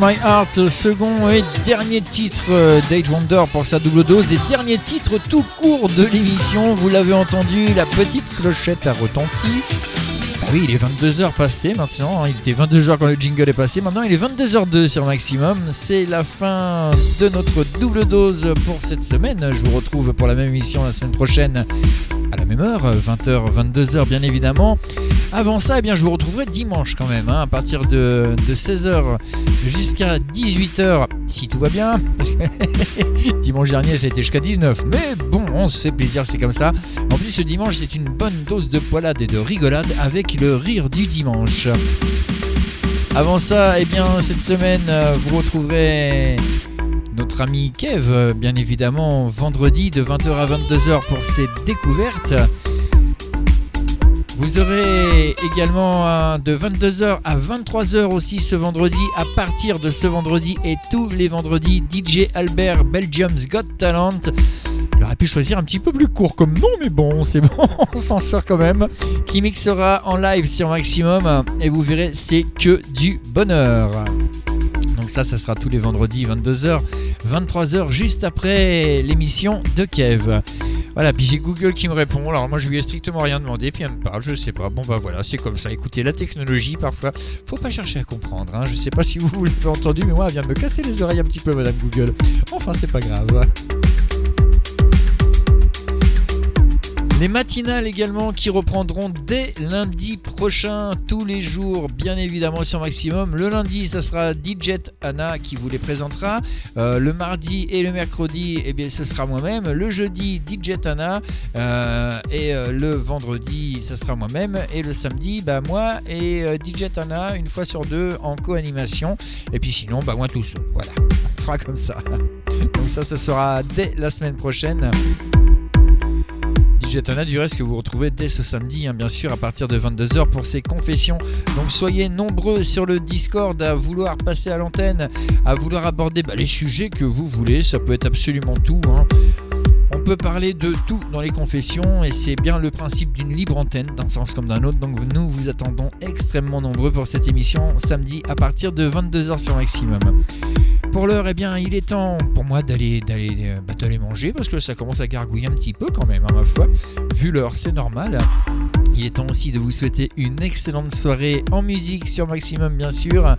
My Heart, second et dernier titre euh, d'Age Wonder pour sa double dose et dernier titre tout court de l'émission. Vous l'avez entendu, la petite clochette a retenti. Ah oui, il est 22h passé maintenant. hein. Il était 22h quand le jingle est passé. Maintenant, il est 22h02 sur Maximum. C'est la fin de notre double dose pour cette semaine. Je vous retrouve pour la même émission la semaine prochaine à la même heure, 20h, 22h bien évidemment. Avant ça, eh bien, je vous retrouverai dimanche quand même, hein, à partir de, de 16h jusqu'à 18h, si tout va bien. Parce que dimanche dernier, été jusqu'à 19. Mais bon, on se fait plaisir, c'est comme ça. En plus, ce dimanche, c'est une bonne dose de poilade et de rigolade avec le rire du dimanche. Avant ça, eh bien, cette semaine, euh, vous retrouverez notre ami Kev, euh, bien évidemment, vendredi de 20h à 22h pour ses découvertes. Vous aurez également de 22h à 23h aussi ce vendredi. À partir de ce vendredi et tous les vendredis, DJ Albert Belgium's Got Talent. Il aurait pu choisir un petit peu plus court comme nom, mais bon, c'est bon, on s'en sort quand même. Qui mixera en live sur Maximum et vous verrez, c'est que du bonheur. Donc ça, ça sera tous les vendredis 22h, 23h juste après l'émission de Kev. Voilà, puis j'ai Google qui me répond. Alors moi je lui ai strictement rien demandé, puis elle me parle, je sais pas. Bon bah voilà, c'est comme ça. Écoutez, la technologie parfois, faut pas chercher à comprendre. Hein. Je sais pas si vous, vous l'avez entendu, mais moi elle vient de me casser les oreilles un petit peu, Madame Google. Enfin c'est pas grave. Les matinales également qui reprendront dès lundi prochain, tous les jours, bien évidemment sur Maximum. Le lundi, ça sera DJ Anna qui vous les présentera. Euh, le mardi et le mercredi, eh bien, ce sera moi-même. Le jeudi, DJ Anna. Euh, et euh, le vendredi, ça sera moi-même. Et le samedi, bah, moi et DJ Anna, une fois sur deux, en co-animation. Et puis sinon, bah, moi tout. Voilà, on fera comme ça. Donc ça, ce sera dès la semaine prochaine. Tana du reste que vous retrouvez dès ce samedi, hein, bien sûr, à partir de 22h pour ses confessions. Donc soyez nombreux sur le Discord à vouloir passer à l'antenne, à vouloir aborder bah, les sujets que vous voulez. Ça peut être absolument tout. hein. Parler de tout dans les confessions et c'est bien le principe d'une libre antenne d'un sens comme d'un autre. Donc nous vous attendons extrêmement nombreux pour cette émission samedi à partir de 22h sur Maximum. Pour l'heure, eh bien, il est temps pour moi d'aller d'aller euh, bah, manger parce que ça commence à gargouiller un petit peu quand même, hein, ma foi. Vu l'heure, c'est normal. Il est temps aussi de vous souhaiter une excellente soirée en musique sur Maximum, bien sûr.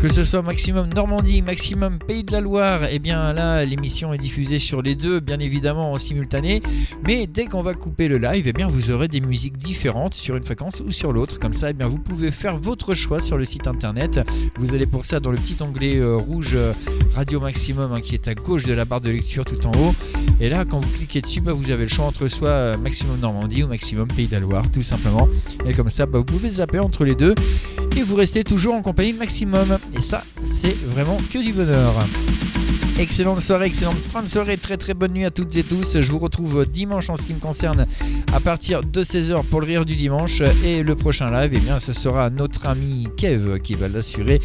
Que ce soit Maximum Normandie, Maximum Pays de la Loire, eh bien là, l'émission est diffusée sur les deux, bien évidemment en simultané. Mais dès qu'on va couper le live, eh bien vous aurez des musiques différentes sur une fréquence ou sur l'autre. Comme ça, eh bien vous pouvez faire votre choix sur le site internet. Vous allez pour ça dans le petit onglet euh, rouge euh, Radio Maximum hein, qui est à gauche de la barre de lecture tout en haut. Et là, quand vous cliquez dessus, bah, vous avez le choix entre soit euh, Maximum Normandie ou Maximum Pays de la Loire, tout simplement. Et comme ça, bah, vous pouvez zapper entre les deux et vous restez toujours en compagnie de Maximum. Et ça, c'est vraiment que du bonheur. Excellente soirée, excellente fin de soirée, très très bonne nuit à toutes et tous. Je vous retrouve dimanche en ce qui me concerne à partir de 16h pour le rire du dimanche. Et le prochain live, eh bien, ce sera notre ami Kev qui va l'assurer.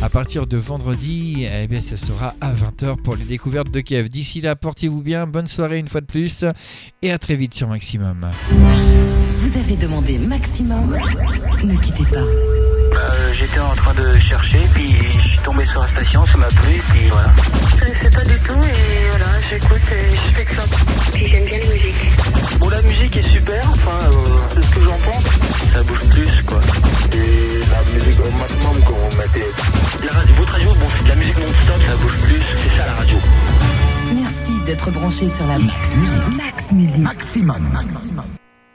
À partir de vendredi, eh bien, ce sera à 20h pour les découvertes de Kev. D'ici là, portez-vous bien, bonne soirée une fois de plus et à très vite sur Maximum. Vous avez demandé maximum. Ne quittez pas. Euh, J'étais en train de chercher, puis je suis tombé sur la station, ça m'a plu, puis voilà. Je connaissais pas du tout et voilà, j'écoute et je fais que ça. Puis j'aime bien les musiques. Bon, la musique est super, enfin, euh, c'est ce que j'en pense. Ça bouge plus, quoi. Et la musique au maximum qu'on mettait. La radio, votre radio, bon, c'est de la musique non-stop, ça bouge plus, c'est ça la radio. Merci d'être branché sur la Max Musique. Max Musique. Maximum. Maximum.